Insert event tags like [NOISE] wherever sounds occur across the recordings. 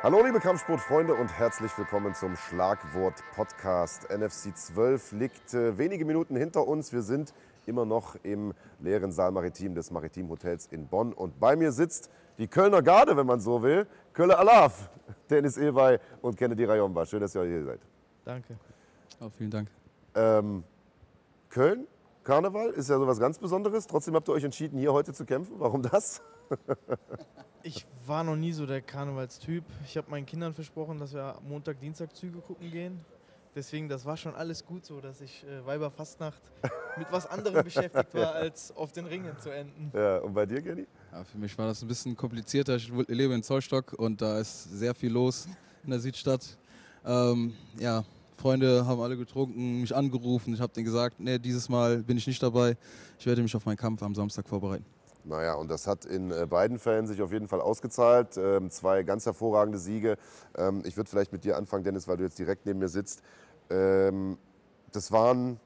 Hallo liebe Kampfsportfreunde und herzlich willkommen zum Schlagwort Podcast. NFC 12 liegt äh, wenige Minuten hinter uns. Wir sind immer noch im leeren Saal Maritim des Maritim Hotels in Bonn und bei mir sitzt die Kölner Garde, wenn man so will. Kölle Alaf, [LAUGHS] Dennis Ilwey und Kennedy Rayomba. Schön, dass ihr hier seid. Danke. Oh, vielen Dank. Ähm, Köln, Karneval ist ja so was ganz Besonderes. Trotzdem habt ihr euch entschieden, hier heute zu kämpfen. Warum das? [LAUGHS] Ich war noch nie so der Karnevalstyp. Ich habe meinen Kindern versprochen, dass wir Montag, Dienstag Züge gucken gehen. Deswegen, das war schon alles gut so, dass ich äh, Weiberfastnacht [LAUGHS] mit was anderem beschäftigt war, als auf den Ringen zu enden. Ja, und bei dir, Kenny? Ja, für mich war das ein bisschen komplizierter. Ich lebe in Zollstock und da ist sehr viel los in der Südstadt. Ähm, ja, Freunde haben alle getrunken, mich angerufen. Ich habe denen gesagt, nee, dieses Mal bin ich nicht dabei. Ich werde mich auf meinen Kampf am Samstag vorbereiten. Naja, und das hat in äh, beiden Fällen sich auf jeden Fall ausgezahlt. Ähm, zwei ganz hervorragende Siege. Ähm, ich würde vielleicht mit dir anfangen, Dennis, weil du jetzt direkt neben mir sitzt. Ähm, das waren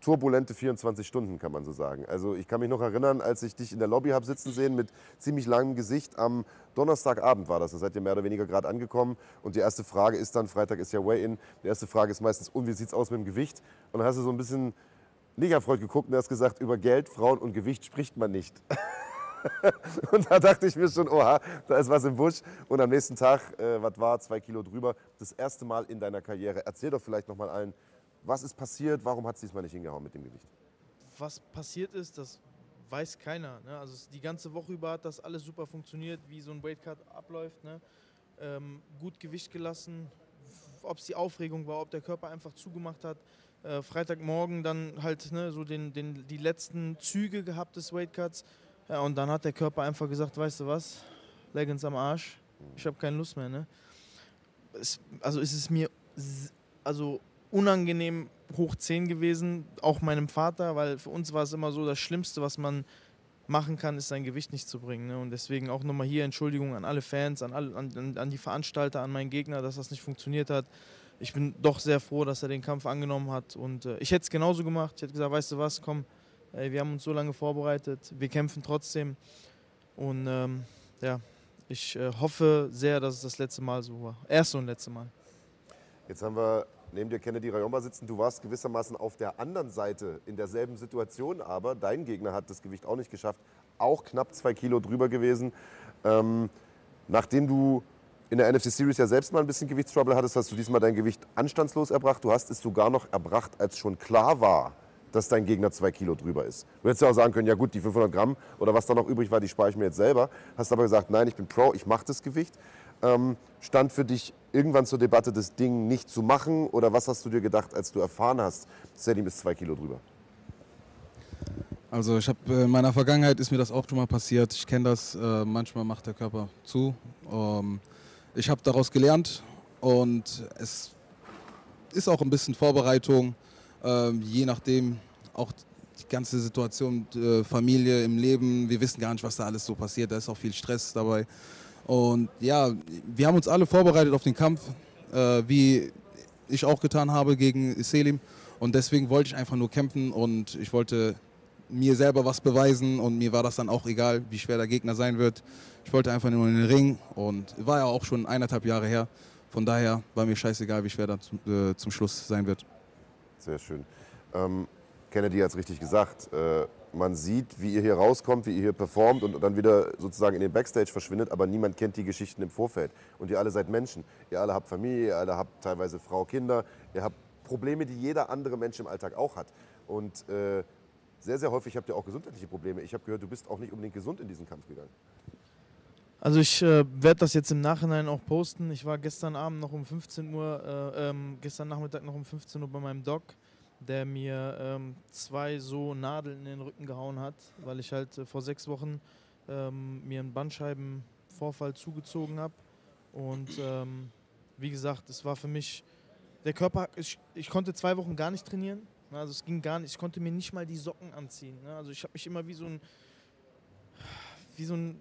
turbulente 24 Stunden, kann man so sagen. Also ich kann mich noch erinnern, als ich dich in der Lobby habe sitzen sehen mit ziemlich langem Gesicht. Am Donnerstagabend war das. Da seid ihr mehr oder weniger gerade angekommen. Und die erste Frage ist dann, Freitag ist ja Way-In, die erste Frage ist meistens, und wie sieht's aus mit dem Gewicht? Und dann hast du so ein bisschen erfreut geguckt und hast gesagt, über Geld, Frauen und Gewicht spricht man nicht. [LAUGHS] und da dachte ich mir schon, oha, da ist was im Busch. Und am nächsten Tag, äh, was war, zwei Kilo drüber, das erste Mal in deiner Karriere. Erzähl doch vielleicht noch mal allen, was ist passiert, warum hat es diesmal nicht hingehauen mit dem Gewicht? Was passiert ist, das weiß keiner. Ne? Also die ganze Woche über hat das alles super funktioniert, wie so ein Weightcut abläuft. Ne? Ähm, gut Gewicht gelassen, ob es die Aufregung war, ob der Körper einfach zugemacht hat. Äh, Freitagmorgen dann halt ne, so den, den, die letzten Züge gehabt des Weightcuts. Ja, und dann hat der Körper einfach gesagt, weißt du was, Leggings am Arsch, ich habe keine Lust mehr. Ne? Es, also ist es mir also unangenehm hoch 10 gewesen, auch meinem Vater, weil für uns war es immer so, das Schlimmste, was man machen kann, ist sein Gewicht nicht zu bringen. Ne? Und deswegen auch nochmal hier Entschuldigung an alle Fans, an, alle, an, an- die Veranstalter, an meinen Gegner, dass das nicht funktioniert hat. Ich bin doch sehr froh, dass er den Kampf angenommen hat. Und äh, ich hätte es genauso gemacht. Ich hätte gesagt, weißt du was, komm, ey, wir haben uns so lange vorbereitet, wir kämpfen trotzdem. Und ähm, ja, ich äh, hoffe sehr, dass es das letzte Mal so war. Erste und letzte Mal. Jetzt haben wir neben dir Kennedy Rayomba sitzen. Du warst gewissermaßen auf der anderen Seite in derselben Situation, aber dein Gegner hat das Gewicht auch nicht geschafft. Auch knapp zwei Kilo drüber gewesen. Ähm, nachdem du in der NFC Series ja selbst mal ein bisschen Gewichtstrouble hattest, hast du diesmal dein Gewicht anstandslos erbracht. Du hast es sogar noch erbracht, als schon klar war, dass dein Gegner zwei Kilo drüber ist. Du hättest ja auch sagen können, ja gut, die 500 Gramm oder was da noch übrig war, die spare ich mir jetzt selber. Hast aber gesagt, nein, ich bin Pro, ich mache das Gewicht. Ähm, stand für dich irgendwann zur Debatte, das Ding nicht zu machen? Oder was hast du dir gedacht, als du erfahren hast, Selim ist zwei Kilo drüber? Also ich habe in meiner Vergangenheit ist mir das auch schon mal passiert. Ich kenne das. Äh, manchmal macht der Körper zu. Ähm, ich habe daraus gelernt und es ist auch ein bisschen Vorbereitung, ähm, je nachdem auch die ganze Situation, äh, Familie im Leben. Wir wissen gar nicht, was da alles so passiert. Da ist auch viel Stress dabei. Und ja, wir haben uns alle vorbereitet auf den Kampf, äh, wie ich auch getan habe gegen Selim. Und deswegen wollte ich einfach nur kämpfen und ich wollte mir selber was beweisen und mir war das dann auch egal, wie schwer der Gegner sein wird. Ich wollte einfach nur in den Ring und war ja auch schon eineinhalb Jahre her. Von daher war mir scheißegal, wie schwer das zum, äh, zum Schluss sein wird. Sehr schön. Ähm, Kennedy hat es richtig gesagt. Äh, man sieht, wie ihr hier rauskommt, wie ihr hier performt und dann wieder sozusagen in den Backstage verschwindet, aber niemand kennt die Geschichten im Vorfeld. Und ihr alle seid Menschen. Ihr alle habt Familie, ihr alle habt teilweise Frau, Kinder, ihr habt Probleme, die jeder andere Mensch im Alltag auch hat. Und äh, sehr, sehr häufig habt ihr auch gesundheitliche Probleme. Ich habe gehört, du bist auch nicht unbedingt gesund in diesen Kampf gegangen. Also ich äh, werde das jetzt im Nachhinein auch posten. Ich war gestern Abend noch um 15 Uhr, äh, ähm, gestern Nachmittag noch um 15 Uhr bei meinem Doc, der mir ähm, zwei so Nadeln in den Rücken gehauen hat, weil ich halt äh, vor sechs Wochen ähm, mir einen Bandscheibenvorfall zugezogen habe. Und ähm, wie gesagt, es war für mich, der Körper, ich, ich konnte zwei Wochen gar nicht trainieren. Also es ging gar nicht, ich konnte mir nicht mal die Socken anziehen. Ne? Also ich habe mich immer wie so ein, wie so ein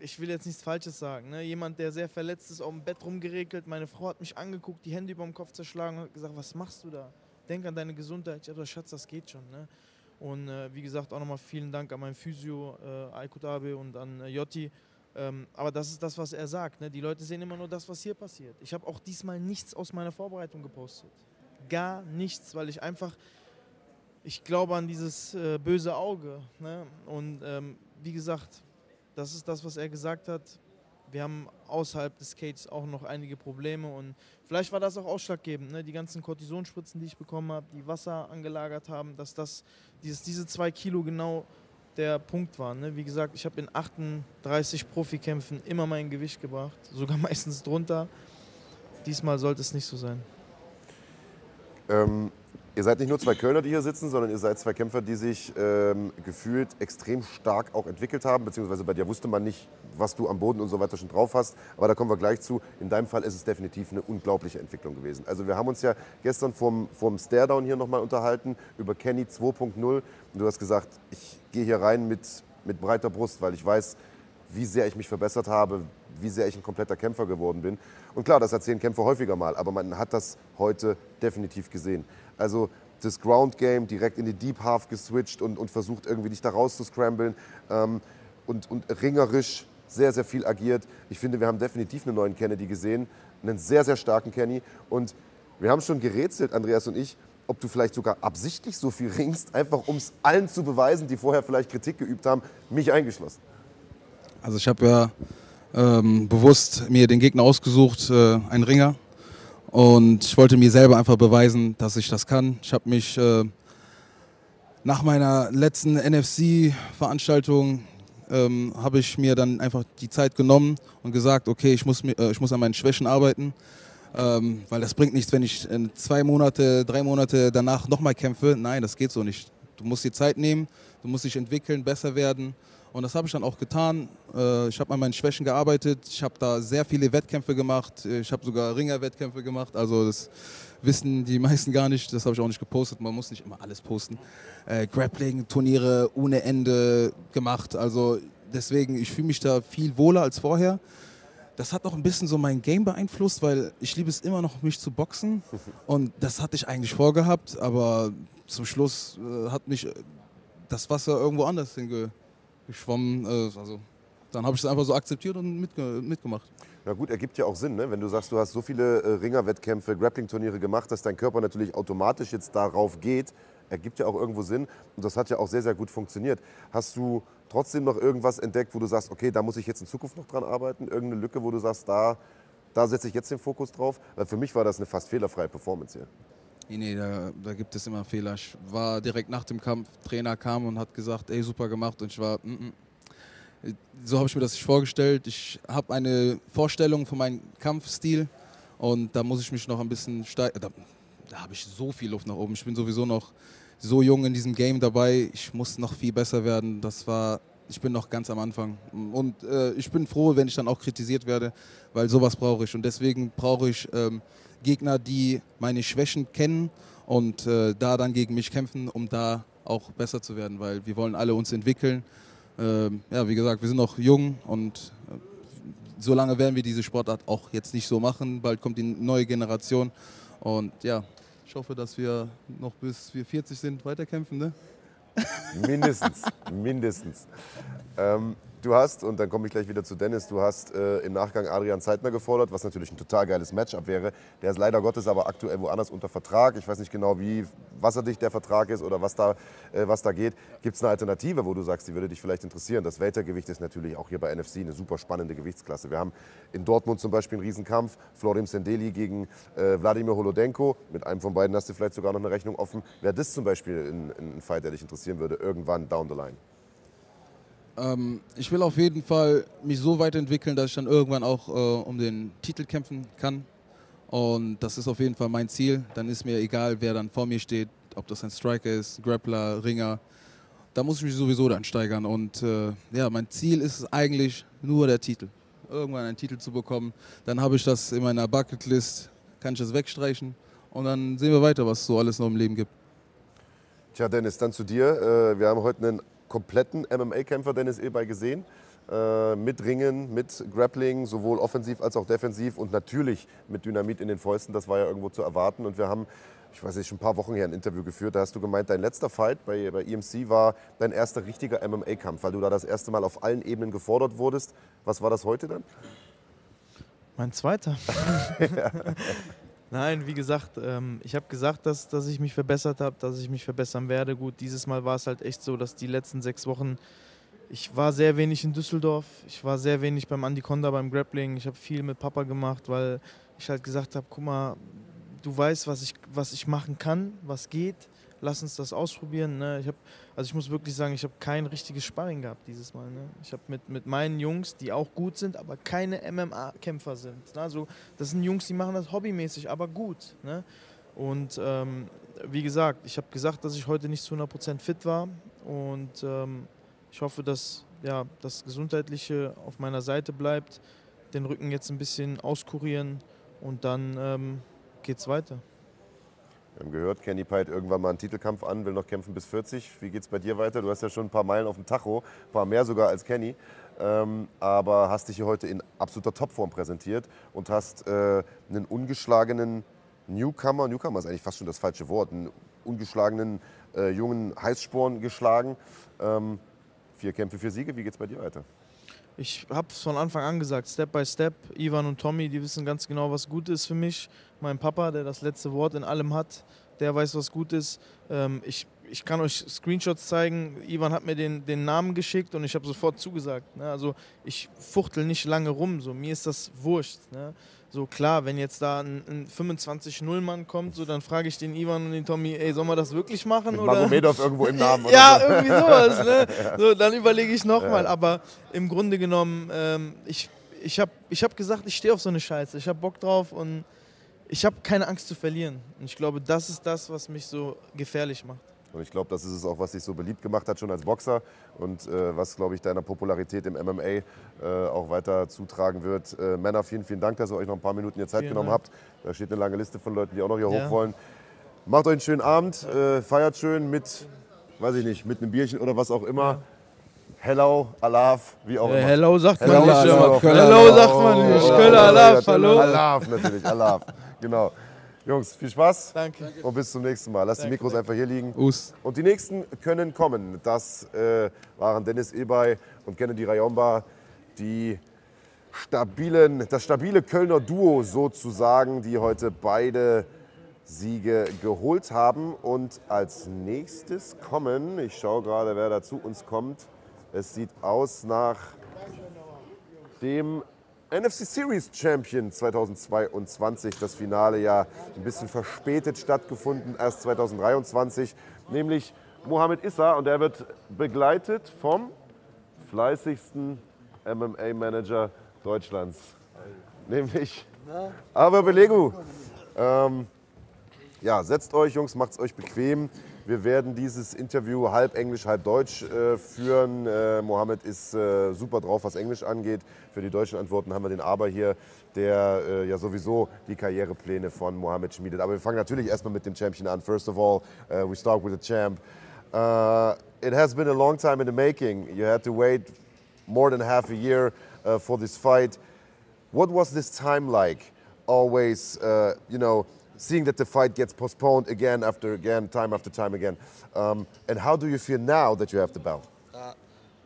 ich will jetzt nichts Falsches sagen, ne? jemand, der sehr verletzt ist, auf dem Bett rumgeregelt. Meine Frau hat mich angeguckt, die Hände über dem Kopf zerschlagen und hat gesagt, was machst du da? Denk an deine Gesundheit. Ich habe gesagt, Schatz, das geht schon. Ne? Und äh, wie gesagt, auch nochmal vielen Dank an meinen Physio, äh, Aykut Abe und an äh, Jotti, Ähm, aber das ist das, was er sagt. Ne? Die Leute sehen immer nur das, was hier passiert. Ich habe auch diesmal nichts aus meiner Vorbereitung gepostet. Gar nichts, weil ich einfach, ich glaube an dieses äh, böse Auge. Ne? Und ähm, wie gesagt, das ist das, was er gesagt hat. Wir haben außerhalb des Skates auch noch einige Probleme und vielleicht war das auch ausschlaggebend. Ne? Die ganzen Kortisonspritzen, die ich bekommen habe, die Wasser angelagert haben, dass das, dieses, diese zwei Kilo genau der Punkt war. Ne? Wie gesagt, ich habe in 38 Profikämpfen immer mein Gewicht gebracht, sogar [LAUGHS] meistens drunter. Diesmal sollte es nicht so sein. Ähm, ihr seid nicht nur zwei Kölner, die hier sitzen, sondern ihr seid zwei Kämpfer, die sich ähm, gefühlt extrem stark auch entwickelt haben. Beziehungsweise bei dir wusste man nicht, was du am Boden und so weiter schon drauf hast. Aber da kommen wir gleich zu. In deinem Fall ist es definitiv eine unglaubliche Entwicklung gewesen. Also wir haben uns ja gestern vorm, vorm Stairdown hier nochmal unterhalten über Kenny 2.0. Du hast gesagt, ich gehe hier rein mit, mit breiter Brust, weil ich weiß, wie sehr ich mich verbessert habe, wie sehr ich ein kompletter Kämpfer geworden bin. Und klar, das erzählen Kämpfer häufiger mal, aber man hat das heute definitiv gesehen. Also das Ground Game direkt in die Deep Half geswitcht und, und versucht irgendwie dich da rauszuscramblen ähm, und, und ringerisch sehr, sehr viel agiert. Ich finde, wir haben definitiv einen neuen Kennedy gesehen, einen sehr, sehr starken Kenny. Und wir haben schon gerätselt, Andreas und ich, ob du vielleicht sogar absichtlich so viel ringst, einfach um es allen zu beweisen, die vorher vielleicht Kritik geübt haben, mich eingeschlossen. Also ich habe ja ähm, bewusst mir den Gegner ausgesucht, äh, einen Ringer. Und ich wollte mir selber einfach beweisen, dass ich das kann. Ich habe mich äh, nach meiner letzten NFC-Veranstaltung ähm, habe ich mir dann einfach die Zeit genommen und gesagt, okay, ich muss, äh, ich muss an meinen Schwächen arbeiten. Ähm, weil das bringt nichts, wenn ich zwei Monate, drei Monate danach nochmal kämpfe. Nein, das geht so nicht. Du musst dir Zeit nehmen, du musst dich entwickeln, besser werden. Und das habe ich dann auch getan. Äh, ich habe an meinen Schwächen gearbeitet. Ich habe da sehr viele Wettkämpfe gemacht. Ich habe sogar Ringer-Wettkämpfe gemacht. Also das wissen die [LAUGHS] meisten gar nicht. Das habe ich auch nicht gepostet. Man muss nicht immer alles posten. Äh, Grappling-Turniere ohne Ende gemacht. Also deswegen, ich fühle mich da viel wohler als vorher das hat auch ein bisschen so mein Game beeinflusst, weil ich liebe es immer noch, mich zu boxen. [LAUGHS] Und das hatte ich eigentlich vorgehabt, aber zum Schluss äh, hat mich das Wasser irgendwo anders hingeschwommen. Äh, also, dann habe ich es einfach so akzeptiert und mitge mitgemacht. Na gut, ergibt ja auch Sinn, ne? wenn du sagst, du hast so viele äh, Ringerwettkämpfe, Grappling-Turniere gemacht, dass dein Körper natürlich automatisch jetzt darauf geht, ergibt ja auch irgendwo Sinn. Und das hat ja auch sehr, sehr gut funktioniert. Hast du trotzdem noch irgendwas entdeckt, wo du sagst, okay, da muss ich jetzt in Zukunft noch dran arbeiten? Irgendeine Lücke, wo du sagst, da, da setze ich jetzt den Fokus drauf? Weil für mich war das eine fast fehlerfreie Performance hier. Nee, nee, da, da, gibt es immer Fehler. Ich war direkt nach dem Kampf, Trainer kam und hat gesagt, ey, super gemacht. Und ich war, mm, mm. so habe ich mir das nicht vorgestellt. Ich habe eine Vorstellung von meinem Kampfstil und da muss ich mich noch ein bisschen steigern. Da, da habe ich so viel Luft nach oben. Ich bin sowieso noch so jung in diesem Game dabei. Ich muss noch viel besser werden. Das war, ich bin noch ganz am Anfang. Und äh, ich bin froh, wenn ich dann auch kritisiert werde, weil sowas brauche ich. Und deswegen brauche ich ähm, Gegner, die meine Schwächen kennen und äh, da dann gegen mich kämpfen, um da auch besser zu werden, weil wir wollen alle uns entwickeln. Ähm, ja, wie gesagt, wir sind noch jung und äh, so lange werden wir diese Sportart auch jetzt nicht so machen. Bald kommt die neue Generation und ja, ich hoffe, dass wir noch bis wir 40 sind weiterkämpfen. Ne? Mindestens, mindestens. Ähm, Du hast, und dann komme ich gleich wieder zu Dennis, du hast äh, im Nachgang Adrian Zeitner gefordert, was natürlich ein total geiles Matchup wäre. Der ist leider Gottes aber aktuell woanders unter Vertrag. Ich weiß nicht genau, wie wasserdicht der Vertrag ist oder was da, äh, was da geht. Gibt es eine Alternative, wo du sagst, die würde dich vielleicht interessieren? Das Weltergewicht ist natürlich auch hier bei NFC eine super spannende Gewichtsklasse. Wir haben in Dortmund zum Beispiel einen Riesenkampf. Florim Sendeli gegen äh, Wladimir Holodenko. Mit einem von beiden hast du vielleicht sogar noch eine Rechnung offen. Wäre das zum Beispiel ein, ein Fight, der dich interessieren würde, irgendwann down the line? Ähm, ich will auf jeden Fall mich so weiterentwickeln, dass ich dann irgendwann auch äh, um den Titel kämpfen kann. Und das ist auf jeden Fall mein Ziel. Dann ist mir egal, wer dann vor mir steht, ob das ein Striker ist, Grappler, Ringer. Da muss ich mich sowieso dann steigern. Und äh, ja, mein Ziel ist eigentlich nur der Titel. Irgendwann einen Titel zu bekommen. Dann habe ich das in meiner Bucketlist, kann ich das wegstreichen. Und dann sehen wir weiter, was es so alles noch im Leben gibt. Tja, Dennis, dann zu dir. Äh, wir haben heute einen kompletten MMA-Kämpfer Dennis Ilbay gesehen. Äh, mit Ringen, mit Grappling, sowohl offensiv als auch defensiv und natürlich mit Dynamit in den Fäusten. Das war ja irgendwo zu erwarten. Und wir haben ich weiß nicht, schon ein paar Wochen her ein Interview geführt. Da hast du gemeint, dein letzter Fight bei, bei EMC war dein erster richtiger MMA-Kampf, weil du da das erste Mal auf allen Ebenen gefordert wurdest. Was war das heute dann? Mein zweiter. [LAUGHS] [LAUGHS] Nein, wie gesagt, ähm, ich habe gesagt, dass, dass ich mich verbessert habe, dass ich mich verbessern werde. Gut, dieses Mal war es halt echt so, dass die letzten sechs Wochen, ich war sehr wenig in Düsseldorf, ich war sehr wenig beim Andy Konda beim Grappling, ich habe viel mit Papa gemacht, weil ich halt gesagt habe, guck mal, du weißt, was ich, was ich machen kann, was geht lass uns das ausprobieren. Ne? Ich hab, also ich muss wirklich sagen, ich habe kein richtiges Sparring gehabt dieses Mal. Ne? Ich habe mit, mit meinen Jungs, die auch gut sind, aber keine MMA-Kämpfer sind. Ne? Also das sind Jungs, die machen das hobbymäßig, aber gut. Ne? Und ähm, wie gesagt, ich habe gesagt, dass ich heute nicht zu 100% fit war und ähm, ich hoffe, dass ja, das Gesundheitliche auf meiner Seite bleibt, den Rücken jetzt ein bisschen auskurieren und dann ähm, es weiter. Wir haben gehört, Kenny peilt irgendwann mal einen Titelkampf an, will noch kämpfen bis 40. Wie geht es bei dir weiter? Du hast ja schon ein paar Meilen auf dem Tacho, ein paar mehr sogar als Kenny. Ähm, aber hast dich hier heute in absoluter Topform präsentiert und hast äh, einen ungeschlagenen Newcomer, Newcomer ist eigentlich fast schon das falsche Wort, einen ungeschlagenen äh, jungen Heißsporn geschlagen. Ähm, vier Kämpfe, vier Siege. Wie geht es bei dir weiter? Ich habe es von Anfang an gesagt, Step by Step. Ivan und Tommy, die wissen ganz genau, was gut ist für mich. Mein Papa, der das letzte Wort in allem hat, der weiß, was gut ist. Ähm, ich, ich kann euch Screenshots zeigen. Ivan hat mir den, den Namen geschickt und ich habe sofort zugesagt. Ne? Also ich fuchtel nicht lange rum. So. Mir ist das wurscht. Ne? So klar, wenn jetzt da ein, ein 25-0-Mann kommt, so dann frage ich den Ivan und den Tommy, ey, sollen wir das wirklich machen? Mit oder? Magomedov irgendwo im Namen. [LAUGHS] Oder ja, so. irgendwie sowas. Ne? [LAUGHS] So, dann überlege ich nochmal. Ja. Aber im Grunde genommen, ähm, ich, ich habe ich hab gesagt, ich stehe auf so eine Scheiße. Ich habe Bock drauf und ich habe keine Angst zu verlieren. Und ich glaube, das ist das, was mich so gefährlich macht. Und ich glaube, das ist es auch, was dich so beliebt gemacht hat, schon als Boxer und äh, was, glaube ich, deiner Popularität im MMA äh, auch weiter zutragen wird. Äh, Männer, vielen, vielen Dank, dass ihr euch noch ein paar Minuten Zeit vielen genommen Dank. habt. Da steht eine lange Liste von Leuten, die auch noch hier ja. hoch wollen. Macht euch einen schönen Abend, äh, feiert schön mit, weiß ich nicht, mit einem Bierchen oder was auch immer. Ja. Hello, Alaf, wie auch immer. Hello sagt man nicht. Hello, hello sagt man nicht. Köller, Alaf, hallo. Alaf natürlich, Alaf, genau. Jungs, viel Spaß. Danke. Und bis zum nächsten Mal. Lass Danke. die Mikros einfach hier liegen. Us. Und die nächsten können kommen. Das äh, waren Dennis Ebay und Kennedy Rayomba, die stabilen, das stabile Kölner Duo sozusagen, die heute beide Siege geholt haben. Und als nächstes kommen, ich schaue gerade, wer da zu uns kommt. Es sieht aus nach dem NFC Series Champion 2022, das Finale ja ein bisschen verspätet stattgefunden, erst 2023, nämlich Mohamed Issa und er wird begleitet vom fleißigsten MMA-Manager Deutschlands, nämlich Aber Belegu. Ähm, ja, setzt euch, Jungs, macht es euch bequem. Wir werden dieses Interview halb Englisch, halb Deutsch äh, führen. Äh, Mohammed ist äh, super drauf, was Englisch angeht. Für die deutschen Antworten haben wir den Aber hier, der äh, ja sowieso die Karrierepläne von Mohammed schmiedet. Aber wir fangen natürlich erstmal mit dem Champion an. First of all, uh, we start with the champ. Uh, it has been a long time in the making. You had to wait more than half a year uh, for this fight. What was this time like? Always, you know, seeing that the fight gets postponed again after again, time after time again. Um, and how do you feel now that you have the belt? Uh,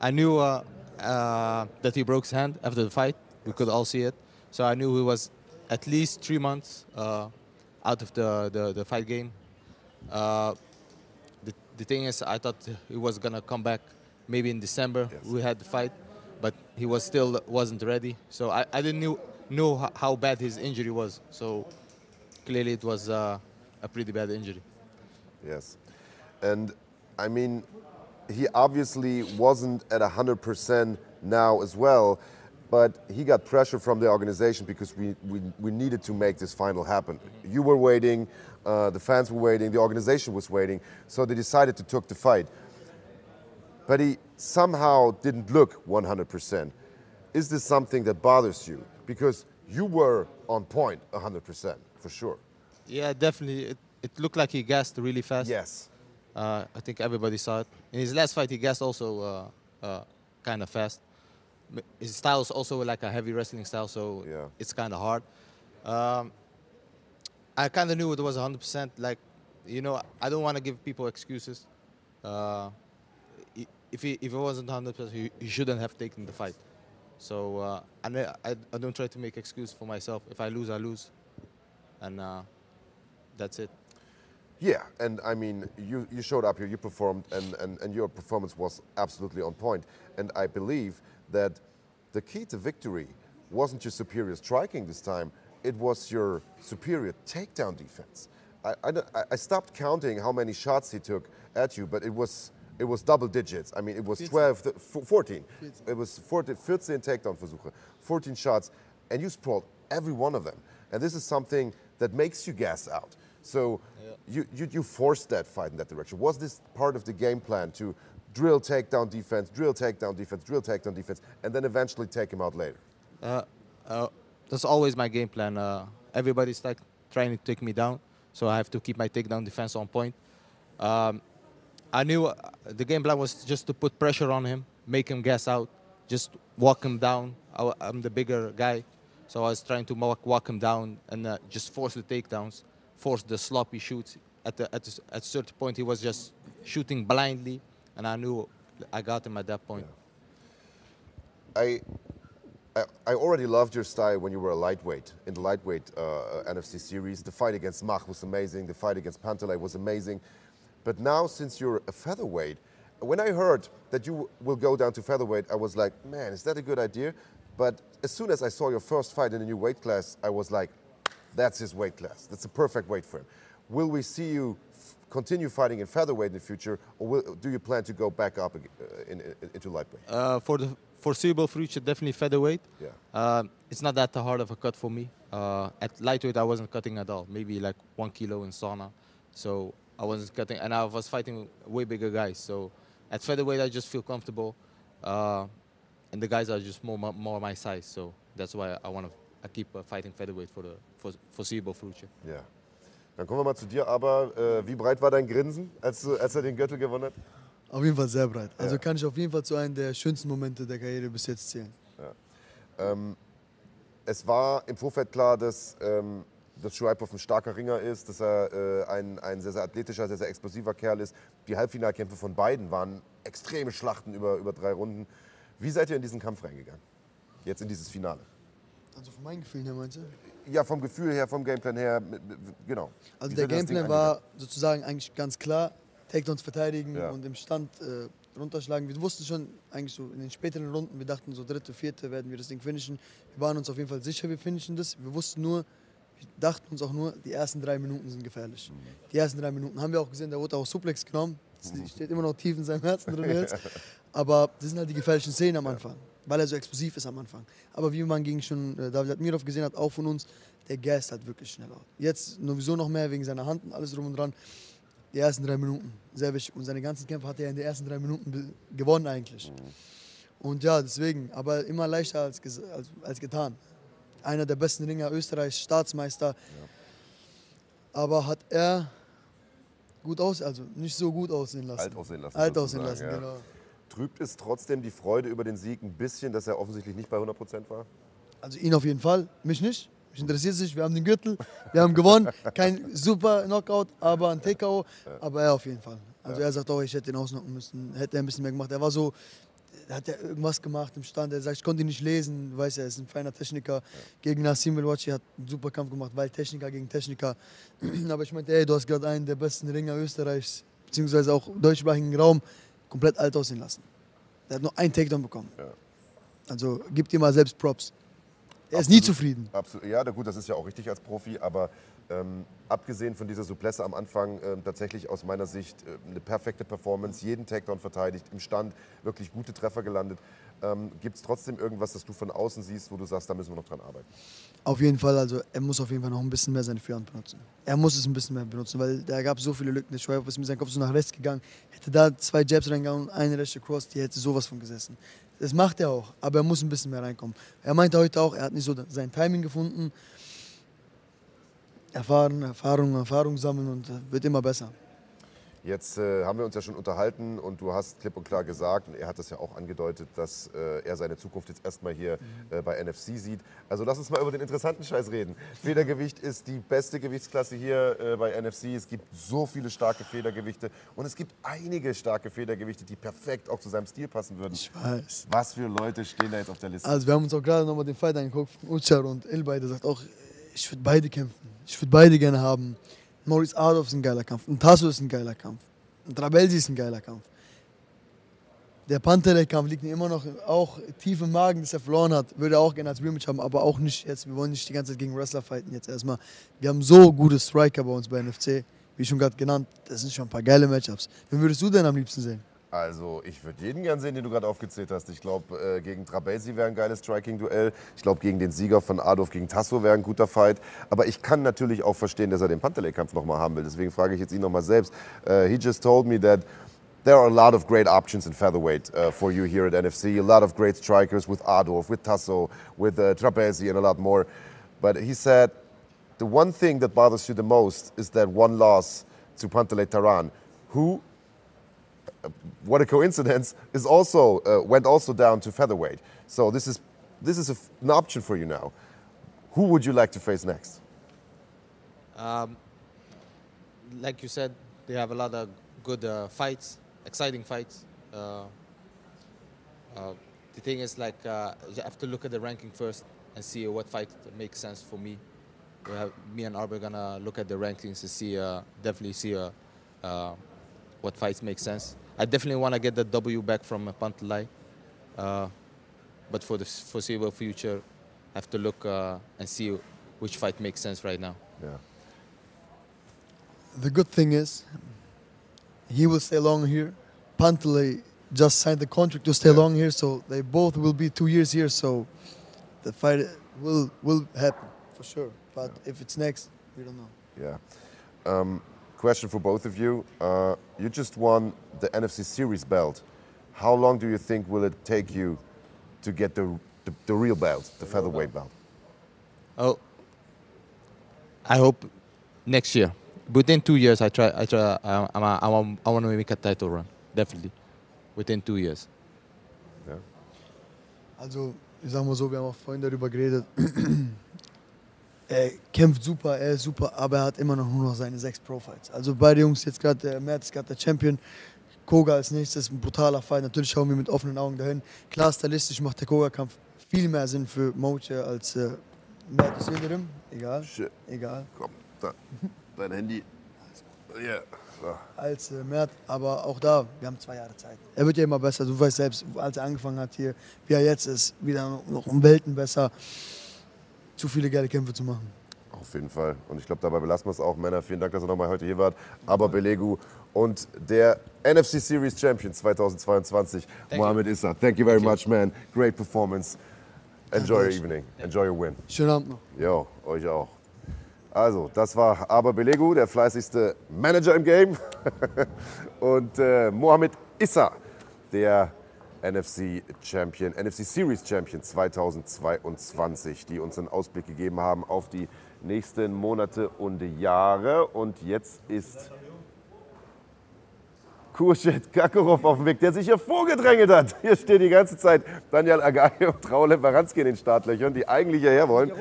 I knew uh, uh, that he broke his hand after the fight. We could all see it. So I knew he was at least three months uh, out of the, the, the fight game. Uh, the, the thing is, I thought he was going to come back maybe in December. Yes. We had the fight, but he was still wasn't ready. So I, I didn't knew, know how bad his injury was. So clearly it was uh, a pretty bad injury. Yes. And I mean, he obviously wasn't at 100% now as well, but he got pressure from the organization because we, we, we needed to make this final happen. You were waiting, uh, the fans were waiting, the organization was waiting, so they decided to took the fight. But he somehow didn't look 100%. Is this something that bothers you? Because you were on point 100% for sure. Yeah, definitely. It, it looked like he gassed really fast. Yes. Uh, I think everybody saw it. In his last fight, he gassed also uh, uh, kind of fast. His style is also like a heavy wrestling style, so yeah. it's kind of hard. Um, I kind of knew it was 100%. Like you know, I don't want to give people excuses. Uh, if he if he wasn't 100, percent he, he shouldn't have taken the fight. So uh, I, I I don't try to make excuse for myself. If I lose, I lose, and uh, that's it. Yeah, and I mean, you, you showed up here, you performed, and, and, and your performance was absolutely on point. And I believe that the key to victory wasn't your superior striking this time, it was your superior takedown defense. I, I, I- I stopped counting how many shots he took at you, but it was, it was double digits. I mean, it was 12, th- f- 14. It was 14, 14 Takedown-Versuche, 14 shots, and you sprawled every one of them. And this is something that makes you gas out. So you, you, you forced that fight in that direction. Was this part of the game plan to drill takedown defense, drill takedown defense, drill takedown defense, and then eventually take him out later? Uh, uh, that's always my game plan. Uh, everybody's like trying to take me down, so I have to keep my takedown defense on point. Um, I knew uh, the game plan was just to put pressure on him, make him gas out, just walk him down. I, am the bigger guy, so I was trying to walk, walk him down and uh, just force the takedowns, force the sloppy shoots. At the, at, at a certain point, he was just shooting blindly, and I knew I got him at that point. I, I, I already loved your style when you were a lightweight in the lightweight uh, NFC series. The fight against Mach was amazing. The fight against Panteley was amazing. But now, since you're a featherweight, when I heard that you will go down to featherweight, I was like, man, is that a good idea? But as soon as I saw your first fight in a new weight class, I was like, that's his weight class. That's a perfect weight for him. Will we see you f- continue fighting in featherweight in the future, or will, do you plan to go back up uh, in, in, into lightweight? Uh, for the foreseeable future, definitely featherweight. Yeah. Um, it's not that hard of a cut for me. Uh, at lightweight, I wasn't cutting at all. Maybe like one kilo in sauna, so I wasn't cutting, and I was fighting way bigger guys. So at featherweight, I just feel comfortable, uh, and the guys are just more more my size. So that's why I want to I keep uh, fighting featherweight for the for foreseeable future. Ja. Dann kommen wir mal zu dir, aber äh, wie breit war dein Grinsen, als, du, als er den Gürtel gewonnen hat? Auf jeden Fall sehr breit. Also Ja. kann ich auf jeden Fall zu einem der schönsten Momente der Karriere bis jetzt zählen. Ähm, es war im Vorfeld klar, dass, ähm, dass Schuaipov ein starker Ringer ist, dass er äh, ein, ein sehr, sehr athletischer, sehr, sehr explosiver Kerl ist. Die Halbfinalkämpfe von beiden waren extreme Schlachten über, über drei Runden. Wie seid ihr in diesen Kampf reingegangen? Jetzt in dieses Finale? Also von meinen Gefühlen her meinst du? Ja, vom Gefühl her, vom Gameplan her, genau. Also Wie der Gameplan war sozusagen eigentlich ganz klar, Takedowns verteidigen Ja. und im Stand äh, runterschlagen. Wir wussten schon eigentlich so in den späteren Runden, wir dachten so dritte, vierte werden wir das Ding finishen. Wir waren uns auf jeden Fall sicher, wir finishen das. Wir wussten nur, wir dachten uns auch nur, die ersten drei Minuten sind gefährlich. Die ersten drei Minuten haben wir auch gesehen, da wurde auch Suplex genommen. Das steht immer noch tief in seinem Herzen drin jetzt. [LAUGHS] Aber das sind halt die gefährlichen Szenen am Anfang, weil er so explosiv ist am Anfang. Aber wie man gegen schon äh, David Admirov gesehen hat, auch von uns, der Gas halt wirklich schneller. Jetzt sowieso noch mehr wegen seiner Hand und alles drum und dran. Die ersten drei Minuten, sehr wichtig. Und seine ganzen Kämpfe hat er in den ersten drei Minuten gewonnen eigentlich. Und ja, deswegen, aber immer leichter als, als, als getan. Einer der besten Ringer Österreichs, Staatsmeister. Aber hat er gut aus, also nicht so gut aussehen lassen. Alt aussehen lassen. Alt aussehen lassen, ja. genau. Trübt es trotzdem die Freude über den Sieg ein bisschen, dass er offensichtlich nicht bei 100% war? Also ihn auf jeden Fall, mich nicht. Mich interessiert es nicht. Wir haben den Gürtel, wir haben gewonnen. Kein super Knockout, aber ein TKO. Aber er auf jeden Fall. Also er sagt auch, ich hätte ihn ausnocken müssen. Hätte er ein bisschen mehr gemacht. Er war so, er hat ja irgendwas gemacht im Stand. Er sagt, ich konnte ihn nicht lesen. Du weißt, er ist ein feiner Techniker. Gegen Nassim Milwaukee hat einen super Kampf gemacht, weil Techniker gegen Techniker. [CLEARS THROAT] Aber ich meinte, ey, du hast gerade einen der besten Ringer Österreichs, beziehungsweise auch deutschsprachigen Raum, komplett alt aussehen lassen. Er hat nur einen Takedown bekommen. Also gib dir mal selbst Props. Er ist nie Absolut. zufrieden. Absolut. Ja, na gut, das ist ja auch richtig als Profi, aber ähm, abgesehen von dieser Souplesse am Anfang ähm, tatsächlich aus meiner Sicht äh, eine perfekte Performance, jeden Takedown verteidigt, im Stand wirklich gute Treffer gelandet. Ähm, Gibt es trotzdem irgendwas, das du von außen siehst, wo du sagst, da müssen wir noch dran arbeiten? Auf jeden Fall, also er muss auf jeden Fall noch ein bisschen mehr seine Führhand benutzen. Er muss es ein bisschen mehr benutzen, weil da gab so viele Lücken. Der Schweiber ist mit seinem Kopf so nach rechts gegangen. Hätte da zwei Jabs reingegangen und eine rechte Cross, die hätte sowas von gesessen. Das macht er auch, aber er muss ein bisschen mehr reinkommen. Er meinte heute auch, er hat nicht so sein Timing gefunden. Erfahren, Erfahrung, Erfahrung sammeln und äh, wird immer besser. Jetzt äh, haben wir uns ja schon unterhalten und du hast klipp und klar gesagt, und er hat das ja auch angedeutet, dass äh, er seine Zukunft jetzt erstmal hier äh, bei NFC sieht. Also lass uns mal über den interessanten Scheiß reden. Federgewicht ist die beste Gewichtsklasse hier äh, bei NFC. Es gibt so viele starke Federgewichte und es gibt einige starke Federgewichte, die perfekt auch zu seinem Stil passen würden. Ich weiß. Was für Leute stehen da jetzt auf der Liste? Also wir haben uns auch gerade nochmal den Fight angeguckt von Ucar und Ilbay, der sagt auch, ich würde beide kämpfen. Ich würde beide gerne haben. Maurice Adolf ist ein geiler Kampf. Ein Tasso ist ein geiler Kampf. Ein Trabelsi ist ein geiler Kampf. Der Pantelek-Kampf liegt mir immer noch auch tief im Magen, dass er verloren hat. Würde er auch gerne als Rematch haben, aber auch nicht jetzt. Wir wollen nicht die ganze Zeit gegen Wrestler fighten jetzt erstmal. Wir haben so gute Striker bei uns bei NFC, wie schon gerade genannt. Das sind schon ein paar geile Matchups. Wen würdest du denn am liebsten sehen? Also, ich würde jeden gern sehen, den du gerade aufgezählt hast. Ich glaube, äh, gegen Trabelsi wäre ein geiles Striking-Duell. Ich glaube, gegen den Sieger von Adolf gegen Tasso wäre ein guter Fight. Aber ich kann natürlich auch verstehen, dass er den Panteley-Kampf nochmal haben will. Deswegen frage ich jetzt ihn nochmal selbst. Uh, he just told me that there are a lot of great options in featherweight uh, for you here at NFC. A lot of great strikers with Adolf, with Tasso, with uh, Trapezi, and a lot more. But he said the one thing that bothers you the most is that one loss to Panteley Taran, who, what a coincidence, is also uh, went also down to featherweight. So this is this is an option for you now. Who would you like to face next? Um, like you said, they have a lot of good uh, fights, exciting fights. Uh, uh, the thing is, like, uh, you have to look at the ranking first and see what fight makes sense for me. Have, me and Arbe gonna look at the rankings to see, uh, definitely see what fights make sense. I definitely want to get the W back from uh, Pantelai, uh, but for the foreseeable future, I have to look uh, and see which fight makes sense right now. Yeah. The good thing is, he will stay long here. Panteley just signed the contract to stay Yeah. long here, so they both will be two years here. So the fight will will happen for sure. But if it's next, we don't know. Yeah. Um, question for both of you. Uh, you just won the NFC Series belt. How long do you think will it take you to get the, the, the real belt, the featherweight belt? Oh, I hope next year. Within two years, I try. I try. I, I, I want. I want to make a title run. Definitely, within two years. Ja. Also, ich sag mal so, wir haben auch vorhin darüber geredet. Er kämpft super, er ist super, aber er hat immer noch nur noch seine sechs Pro-Fights. Also beide Jungs, jetzt gerade der Matt ist gerade der Champion. Koga als nächstes, ein brutaler Fight. Natürlich schauen wir mit offenen Augen dahin. Klar, stilistisch macht der Koga-Kampf viel mehr Sinn für Moche als äh, ist Yildirim. Egal, Shit. egal. Komm, da. Dein Handy. Ja. So. als äh, Mert, aber auch da, wir haben zwei Jahre Zeit. Er wird ja immer besser, du weißt selbst, als er angefangen hat hier, wie er jetzt ist, wieder noch um Welten besser, zu viele geile Kämpfe zu machen. Auf jeden Fall. Und ich glaube, dabei belassen wir es auch. Männer, vielen Dank, dass ihr nochmal heute hier wart. Aber Belegu und der NFC Series Champion 2022, Mohamed Issa. Thank you very much, man. Great performance. Enjoy your evening. Enjoy your win. Schönen Abend noch. Jo, euch auch. Also, das war Aber Belegu, der fleißigste Manager im Game. [LAUGHS] Und äh, Mohamed Issa, der NFC Champion, NFC Series Champion 2022, die uns einen Ausblick gegeben haben auf die nächsten Monate und Jahre. Und jetzt ist Kurschet Kakarov auf dem Weg, der sich hier vorgedrängelt hat. Hier steht die ganze Zeit Daniel Agay und Traule Baranski in den Startlöchern, die eigentlich hierher wollen.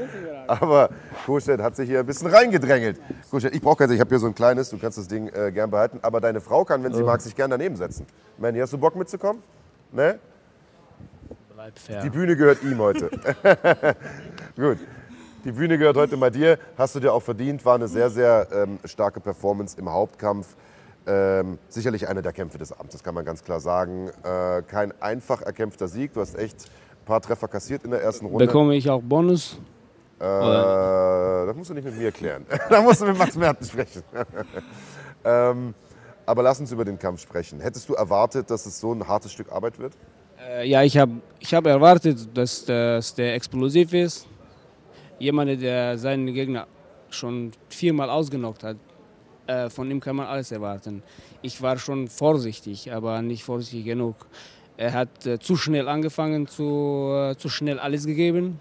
Aber Kurschet hat sich hier ein bisschen reingedrängelt. Kurschet, ich brauche keins, ich habe hier so ein kleines, du kannst das Ding äh, gern behalten. Aber deine Frau kann, wenn sie mag, sich gern daneben setzen. Manny, hast du Bock mitzukommen? Ne? Bleib fair. Die Bühne gehört ihm heute. [LAUGHS] Gut. Die Bühne gehört heute mal dir. Hast du dir auch verdient. War eine sehr, sehr ähm, starke Performance im Hauptkampf. Ähm, sicherlich einer der Kämpfe des Abends, das kann man ganz klar sagen. Äh, kein einfach erkämpfter Sieg. Du hast echt ein paar Treffer kassiert in der ersten Runde. Bekomme ich auch Bonus? Äh, das musst du nicht mit mir klären. [LAUGHS] da musst du mit Max Merten sprechen. [LAUGHS] ähm, aber lass uns über den Kampf sprechen. Hättest du erwartet, dass es so ein hartes Stück Arbeit wird? Äh, ja, ich habe ich hab erwartet, dass, dass der explosiv ist. Jemand, der seinen Gegner schon viermal ausgenockt hat, äh, von ihm kann man alles erwarten. Ich war schon vorsichtig, aber nicht vorsichtig genug. Er hat äh, zu schnell angefangen, zu, äh, zu schnell alles gegeben.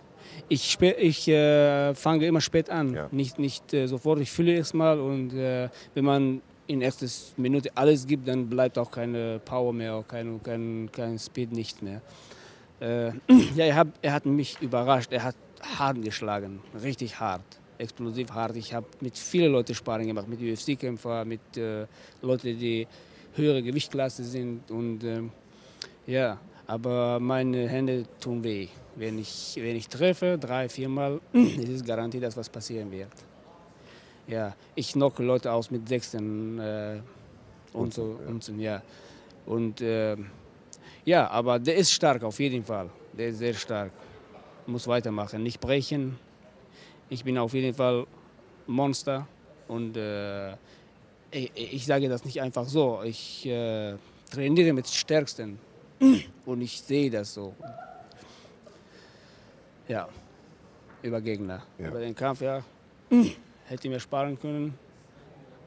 Ich, ich äh, fange immer spät an, Ja. nicht, nicht äh, sofort. Ich fühle es mal und äh, wenn man in erster Minute alles gibt, dann bleibt auch keine Power mehr, kein, kein, kein Speed nicht mehr. Äh, [CLEARS THROAT] ja, er hat, er hat mich überrascht. Er hat hart geschlagen, richtig hart, explosiv hart. Ich habe mit vielen Leuten Sparring gemacht, mit UFC-Kämpfern, mit äh, Leuten, die höhere Gewichtsklasse sind und äh, ja, aber meine Hände tun weh. Wenn ich, wenn ich treffe, drei, viermal, [CLEARS THROAT] ist es garantiert, dass was passieren wird. Ja, ich knocke Leute aus mit Sechsten äh, und so, und so, ja. Und äh, ja, aber der ist stark auf jeden Fall. Der ist sehr stark. Muss weitermachen, nicht brechen. Ich bin auf jeden Fall Monster und äh, ich, ich sage das nicht einfach so. Ich äh, trainiere mit Stärksten [CLEARS THROAT] und ich sehe das so. Ja, über Gegner. Ja. Über den Kampf, ja. [CLEARS THROAT] Hätte mir sparen können.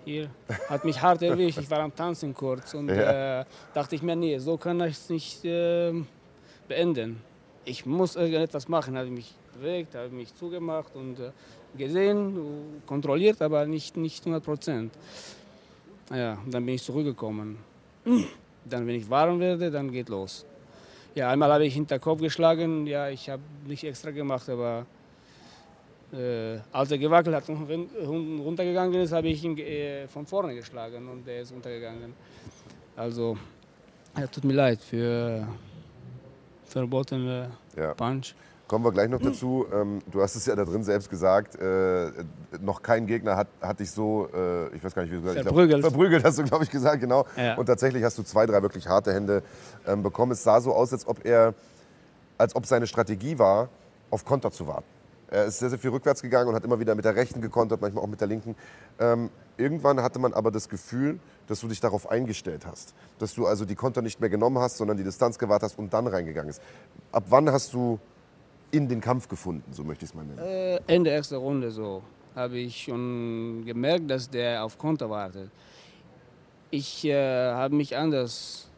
Hier hat mich hart erwischt. Ich war am Tanzen kurz und Ja. äh, dachte ich mir, nee, so kann ich es nicht äh, beenden. Ich muss irgendetwas machen. Habe mich bewegt, habe mich zugemacht und äh, gesehen, kontrolliert, aber nicht, nicht 100 Prozent. Ja, dann bin ich zurückgekommen. [CLEARS THROAT] Dann, wenn ich warm werde, dann geht los. Ja, einmal habe ich hinter Kopf geschlagen. Ja, ich habe nicht extra gemacht, aber äh, als er gewackelt hat und runtergegangen ist, habe ich ihn äh, von vorne geschlagen und er ist untergegangen. Also, ja, tut mir leid für verbotene Ja. Punch. Kommen wir gleich noch dazu. Ähm, du hast es ja da drin selbst gesagt. Äh, noch kein Gegner hat, hat dich so, äh, ich weiß gar nicht, wie du gesagt hast. Glaub, Verprügelt. Verprügelt hast du, glaube ich, gesagt, genau. Ja. Und tatsächlich hast du zwei, drei wirklich harte Hände ähm, bekommen. Es sah so aus, als ob er, als ob seine Strategie war, auf Konter zu warten. Er ist sehr, sehr viel rückwärts gegangen und hat immer wieder mit der rechten gekontert, manchmal auch mit der linken. Ähm, irgendwann hatte man aber das Gefühl, dass du dich darauf eingestellt hast. Dass du also die Konter nicht mehr genommen hast, sondern die Distanz gewahrt hast und dann reingegangen ist. Ab wann hast du in den Kampf gefunden, so möchte ich es mal nennen? Äh, Ende erster Runde so habe ich schon gemerkt, dass der auf Konter wartet. Ich äh, habe mich anders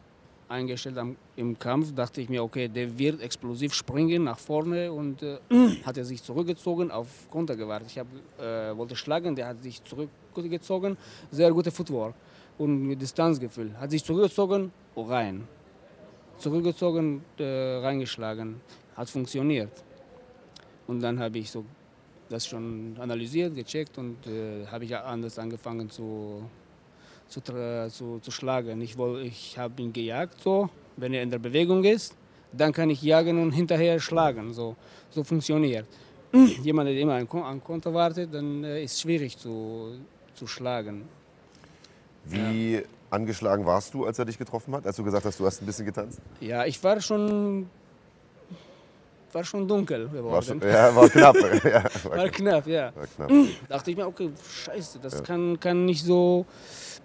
eingestellt am, im Kampf. Dachte ich mir, okay, der wird explosiv springen nach vorne und äh, [CLEARS THROAT] hat er sich zurückgezogen, auf Konter gewartet. Ich hab, äh, wollte schlagen, der hat sich zurückgezogen. Sehr gute Footwork und Distanzgefühl. Hat sich zurückgezogen, oh, rein. Zurückgezogen, äh, reingeschlagen. Hat funktioniert. Und dann habe ich so das schon analysiert, gecheckt und äh, habe ich anders angefangen zu, zu, zu, zu schlagen. Ich, ich habe ihn gejagt, so, wenn er in der Bewegung ist, dann kann ich jagen und hinterher schlagen. So, so funktioniert. [CLEARS THROAT] Jemand, der immer an, an Konter wartet, dann äh, ist es schwierig zu, zu schlagen. Wie angeschlagen warst du, als er dich getroffen hat? Als du gesagt hast, du hast ein bisschen getanzt? Ja, ich war schon, war schon dunkel geworden. War schon, ja, war knapp. [LAUGHS] ja, war, war knapp, ja. war knapp. dachte ich mir, okay, scheiße, das kann, kann nicht so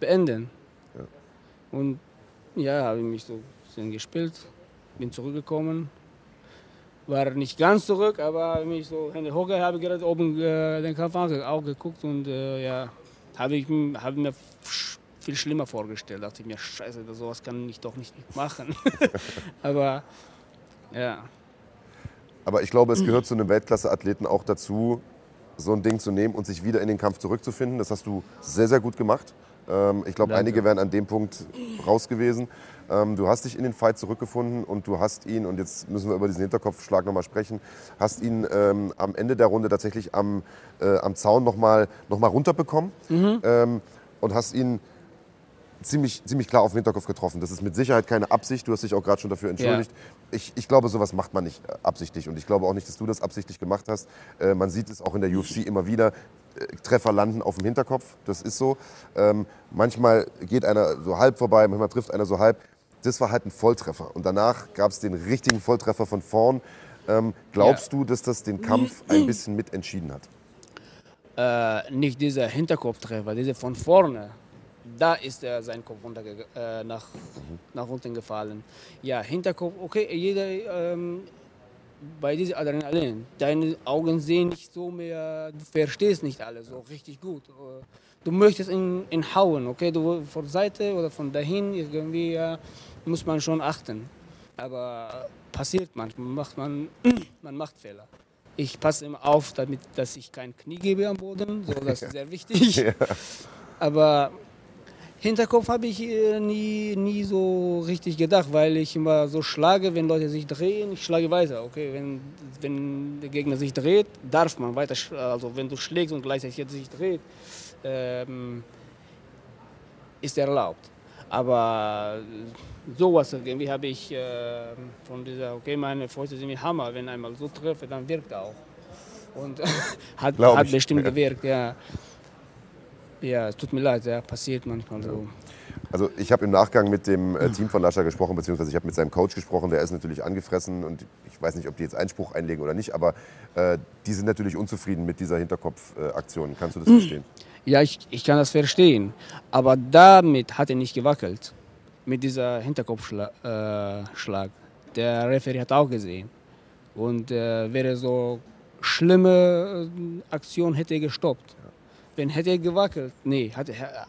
beenden. Und ja, habe ich mich so ein bisschen gespielt, bin zurückgekommen. War nicht ganz zurück, aber habe mich so Hände hoch, habe gerade oben äh, den Kampf auch geguckt und äh, ja, habe ich habe mir viel schlimmer vorgestellt. Dachte ich mir, scheiße, sowas kann ich doch nicht machen. [LAUGHS] aber ja, Aber ich glaube, es gehört zu einem Weltklasse-Athleten auch dazu, so ein Ding zu nehmen und sich wieder in den Kampf zurückzufinden. Das hast du sehr, sehr gut gemacht. Ähm, ich glaube, einige wären an dem Punkt raus gewesen. Ähm, du hast dich in den Fight zurückgefunden und du hast ihn, und jetzt müssen wir über diesen Hinterkopfschlag nochmal sprechen, hast ihn ähm, am Ende der Runde tatsächlich am, äh, am Zaun nochmal noch mal runterbekommen ähm, und hast ihn ziemlich, ziemlich klar auf den Hinterkopf getroffen. Das ist mit Sicherheit keine Absicht. Du hast dich auch gerade schon dafür entschuldigt. Ich, ich glaube, sowas macht man nicht äh, absichtlich. Und ich glaube auch nicht, dass du das absichtlich gemacht hast. Äh, man sieht es auch in der UFC immer wieder. Äh, Treffer landen auf dem Hinterkopf. Das ist so. Ähm, manchmal geht einer so halb vorbei, manchmal trifft einer so halb. Das war halt ein Volltreffer. Und danach gab es den richtigen Volltreffer von vorn. Ähm, glaubst du, dass das den Kampf ein bisschen mitentschieden hat? äh, nicht dieser Hinterkopftreffer, dieser von vorne. Da ist er sein Kopf runterge- äh, nach, nach unten gefallen. Ja, Hinterkopf, okay, jeder ähm, bei diesem Adrenalin, deine Augen sehen nicht so mehr, du verstehst nicht alles so richtig gut. Äh, Du möchtest ihn, ihn hauen, okay, du von Seite oder von dahin irgendwie äh, muss man schon achten. Aber passiert manchmal, macht man, [CLEARS THROAT] man macht Fehler. Ich passe immer auf, damit, dass ich kein Knie gebe am Boden, so, das ist sehr wichtig. [LAUGHS] Aber Hinterkopf habe ich äh, nie, nie so richtig gedacht, weil ich immer so schlage, wenn Leute sich drehen, ich schlage weiter. Okay, wenn, wenn der Gegner sich dreht, darf man weiter, also wenn du schlägst und gleichzeitig sich dreht, ähm, ist erlaubt. Aber sowas irgendwie habe ich äh, von dieser, okay, meine Fäuste sind wie Hammer, wenn einmal so treffe, dann wirkt er auch. Und [LAUGHS] hat, hat ich. bestimmt gewirkt, ja. Ja, es tut mir leid, ja, passiert manchmal so. Also ich habe im Nachgang mit dem äh, Team von Lascha gesprochen, beziehungsweise ich habe mit seinem Coach gesprochen, der ist natürlich angefressen und ich weiß nicht, ob die jetzt Einspruch einlegen oder nicht, aber äh, die sind natürlich unzufrieden mit dieser Hinterkopfaktion. Kannst du das verstehen? Ja, ich, ich kann das verstehen. Aber damit hat er nicht gewackelt. Mit dieser Hinterkopfschlag. Äh. Der Referee hat auch gesehen. Und äh, wäre so schlimme äh, Aktion hätte er gestoppt. Wenn hätte er gewackelt, nee, hat er,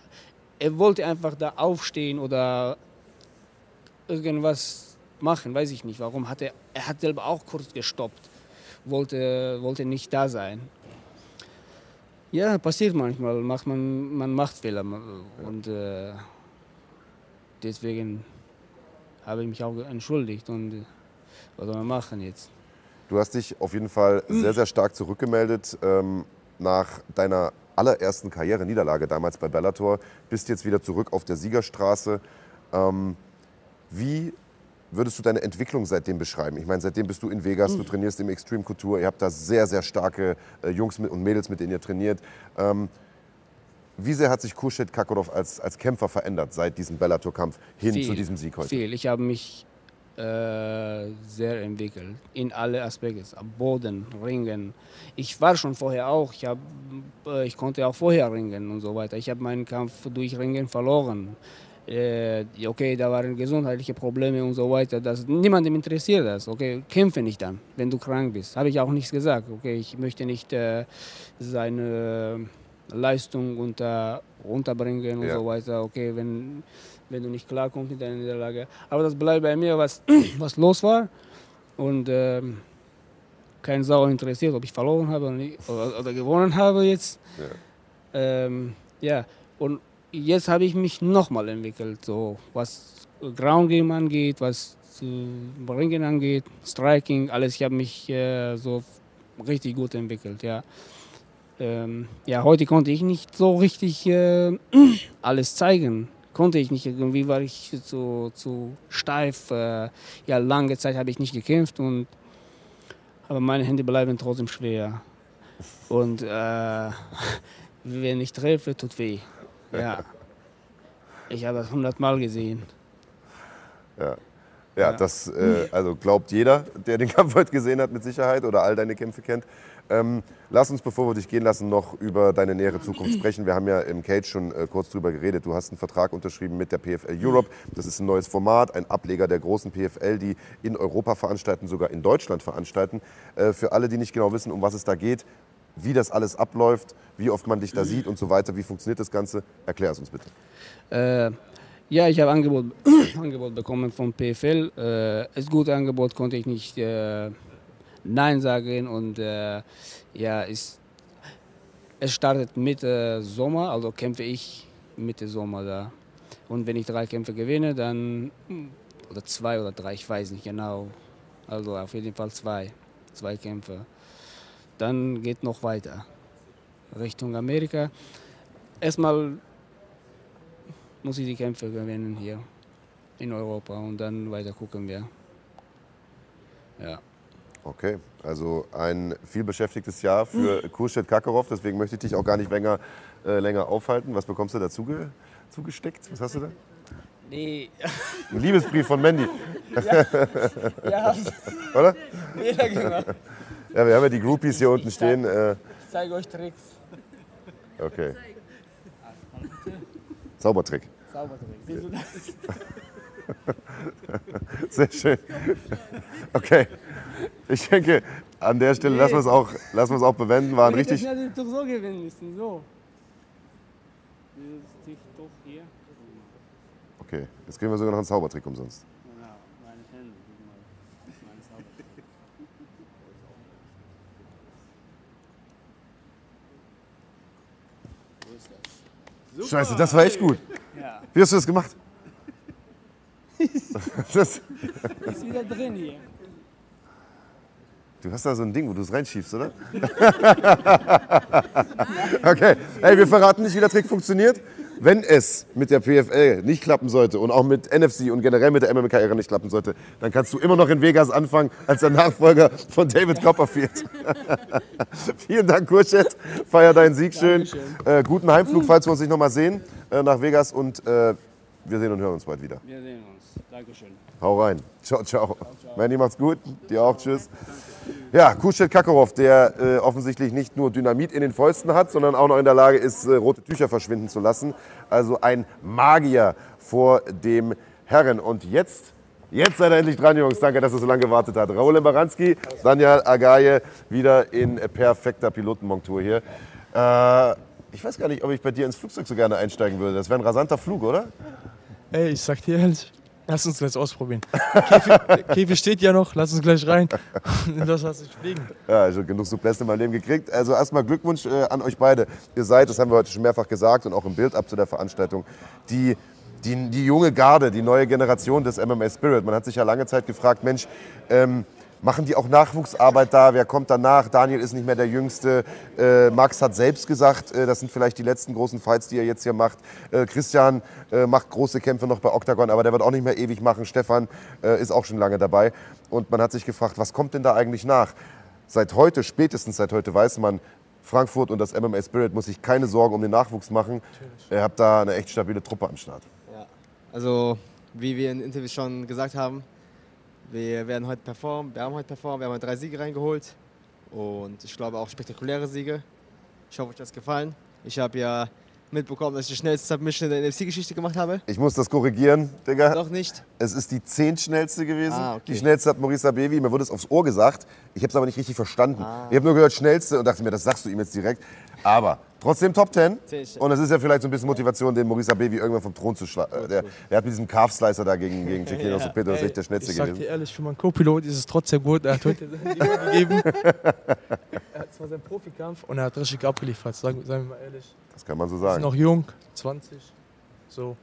er wollte einfach da aufstehen oder irgendwas machen, weiß ich nicht. Warum hat er, er hat selber auch kurz gestoppt, wollte, wollte nicht da sein. Ja, passiert manchmal. Macht man, man macht Fehler. Und äh, deswegen habe ich mich auch entschuldigt. Und äh, was soll man machen jetzt? Du hast dich auf jeden Fall sehr, sehr stark zurückgemeldet ähm, nach deiner allerersten Karriere-Niederlage damals bei Bellator. Bist jetzt wieder zurück auf der Siegerstraße. Ähm, wie würdest du deine Entwicklung seitdem beschreiben? Ich meine, seitdem bist du in Vegas, du trainierst im Extreme Couture, ihr habt da sehr, sehr starke äh, Jungs mit- und Mädels, mit denen ihr trainiert. Ähm, wie sehr hat sich Kurschet Kakorov als, als Kämpfer verändert seit diesem Bellator-Kampf hin Viel, zu diesem Sieg heute? Viel. Ich habe mich äh, sehr entwickelt in alle Aspekte, am Boden, Ringen. Ich war schon vorher auch, ich, hab, äh, ich konnte auch vorher ringen und so weiter. Ich habe meinen Kampf durch Ringen verloren. Äh, okay, da waren gesundheitliche Probleme und so weiter. Das, niemandem interessiert das. Okay, kämpfe nicht dann, wenn du krank bist. Habe ich auch nichts gesagt. Okay, ich möchte nicht äh, seine Leistung unter, unterbringen und Ja. so weiter. Okay, wenn, wenn du nicht klarkommst mit deiner Niederlage. Aber das bleibt bei mir, was, [CLEARS THROAT] was los war. Und ähm, kein Sau interessiert, ob ich verloren habe oder, nicht, oder, oder gewonnen habe jetzt. Ja. Ähm, ja, und jetzt habe ich mich nochmal entwickelt, so was Ground Game angeht, was äh, Ringen angeht, Striking, alles. Ich habe mich äh, so richtig gut entwickelt, ja. Ähm, ja, heute konnte ich nicht so richtig äh, [CLEARS THROAT] alles zeigen. Konnte ich nicht, irgendwie war ich zu, zu steif. Äh, ja, lange Zeit habe ich nicht gekämpft und aber meine Hände bleiben trotzdem schwer. Und äh, [LAUGHS] wenn ich treffe, tut weh. Ja. Ich habe das hundertmal gesehen. Ja, ja, das äh, also glaubt jeder, der den Kampf heute gesehen hat, mit Sicherheit oder all deine Kämpfe kennt. Ähm, lass uns, bevor wir dich gehen lassen, noch über deine nähere Zukunft [CLEARS THROAT] sprechen. Wir haben ja im Cage schon äh, kurz drüber geredet. Du hast einen Vertrag unterschrieben mit der PFL Europe. Das ist ein neues Format, ein Ableger der großen PFL, die in Europa veranstalten, sogar in Deutschland veranstalten. Äh, für alle, die nicht genau wissen, um was es da geht, wie das alles abläuft, wie oft man dich da sieht und so weiter, wie funktioniert das Ganze, erklär es uns bitte. Äh, ja, ich habe Angebot, [CLEARS THROAT] Angebot bekommen von PFL. Äh, das gute Angebot konnte ich nicht äh, Nein sagen und äh, ja, es, es startet Mitte Sommer, also kämpfe ich Mitte Sommer da. Und wenn ich drei Kämpfe gewinne, dann oder zwei oder drei, ich weiß nicht genau. Also auf jeden Fall zwei, zwei Kämpfe. Dann geht noch weiter Richtung Amerika. Erstmal muss ich die Kämpfe gewinnen hier in Europa und dann weiter gucken wir. Ja. Okay, also ein vielbeschäftigtes Jahr für Kurschet Kakarov, deswegen möchte ich dich auch gar nicht länger, äh, länger aufhalten. Was bekommst du da zuge zugesteckt? Was hast du da? Nee, Ein Liebesbrief von Mandy, [LAUGHS] ja, [LAUGHS] oder? Fehler gemacht. Ja, wir haben ja die Groupies hier unten stehen. Äh, Ich zeige euch Tricks. okay. Zaubertrick. Zaubertrick. Siehst du das? Sehr schön. Okay. Ich denke, an der Stelle lassen wir es auch, lassen auch bewenden. War ein richtig, Das hätte ich doch so gewinnen müssen, so. Okay, jetzt kriegen wir sogar noch einen Zaubertrick umsonst. Genau, meine Hände. guck mal. Meine Zaubertrick. Wo ist das? Scheiße, das war echt gut. Ja. Wie hast du das gemacht? [LAUGHS] das, Ist wieder drin hier. Du hast da so ein Ding, wo du es reinschiebst, oder? [LAUGHS] okay, hey, wir verraten nicht, wie der Trick funktioniert. Wenn es mit der PFL nicht klappen sollte und auch mit NFC und generell mit der MMK-Ära nicht klappen sollte, dann kannst du immer noch in Vegas anfangen als der Nachfolger von David Copperfield. [LAUGHS] Vielen Dank, Kurschet. Feier deinen Sieg schön. Äh, guten Heimflug, falls wir uns nicht nochmal sehen, äh, nach Vegas. Und äh, wir sehen und hören uns bald wieder. Wir sehen uns. Dankeschön. Hau rein. Ciao, ciao. Manny, macht's gut. Dir auch. Tschüss. Ja, Kuschet Kakarov, der äh, offensichtlich nicht nur Dynamit in den Fäusten hat, sondern auch noch in der Lage ist, äh, rote Tücher verschwinden zu lassen. Also ein Magier vor dem Herren. Und jetzt, jetzt seid ihr endlich dran, Jungs. Danke, dass ihr so lange gewartet habt. Raoul Baranski, Daniel Agaye, wieder in perfekter Pilotenmontur hier. Äh, ich weiß gar nicht, ob ich bei dir ins Flugzeug so gerne einsteigen würde. Das wäre ein rasanter Flug, oder? Ey, ich sag dir ehrlich, lass uns gleich ausprobieren. Käfig, [LAUGHS] Käfig steht ja noch, lass uns gleich rein. [LAUGHS] Das lass ich fliegen. Ja, also genug Souplesse in meinem Leben gekriegt. Also erstmal Glückwunsch äh, an euch beide. Ihr seid, das haben wir heute schon mehrfach gesagt und auch im Bild ab zu der Veranstaltung, die, die, die junge Garde, die neue Generation des MMA Spirit. Man hat sich ja lange Zeit gefragt, Mensch, ähm, machen die auch Nachwuchsarbeit da? Wer kommt danach? Daniel ist nicht mehr der Jüngste. Äh, Max hat selbst gesagt, äh, das sind vielleicht die letzten großen Fights, die er jetzt hier macht. Äh, Christian äh, macht große Kämpfe noch bei Octagon, aber der wird auch nicht mehr ewig machen. Stefan äh, ist auch schon lange dabei. Und man hat sich gefragt, was kommt denn da eigentlich nach? Seit heute, spätestens seit heute, weiß man, Frankfurt und das MMA Spirit muss sich keine Sorgen um den Nachwuchs machen. Ihr habt da eine echt stabile Truppe am Start. Ja. Also, wie wir in Interviews schon gesagt haben, wir werden heute performen, wir haben heute performt, wir haben drei Siege reingeholt und ich glaube auch spektakuläre Siege. Ich hoffe, euch hat es gefallen. Ich habe ja mitbekommen, dass ich die schnellste Submission in der NFC-Geschichte gemacht habe. Ich muss das korrigieren, Digga. Noch nicht. Es ist die zehntschnellste gewesen. Ah, okay. Die schnellste hat Maurice Abevi. Mir wurde es aufs Ohr gesagt. Ich habe es aber nicht richtig verstanden. Ah. Ich habe nur gehört schnellste und dachte mir, das sagst du ihm jetzt direkt. Aber trotzdem Top 10. Zehn. Und es ist ja vielleicht so ein bisschen Motivation, den Maurice Abevi irgendwann vom Thron zu schlagen. Der, der hat mit diesem Calf-Slicer da gegen, gegen [LAUGHS] Chiquino Ja. Sopeto, das ist echt der schnellste Ich sag dir gewesen. ehrlich, für meinen Co-Pilot ist es trotzdem gut. Er hat heute sein gegeben. [LAUGHS] Er hat zwar seinen Profikampf und er hat richtig abgeliefert, sagen, sagen wir mal ehrlich. Das kann man so Wir sind sagen. noch jung, 20. So,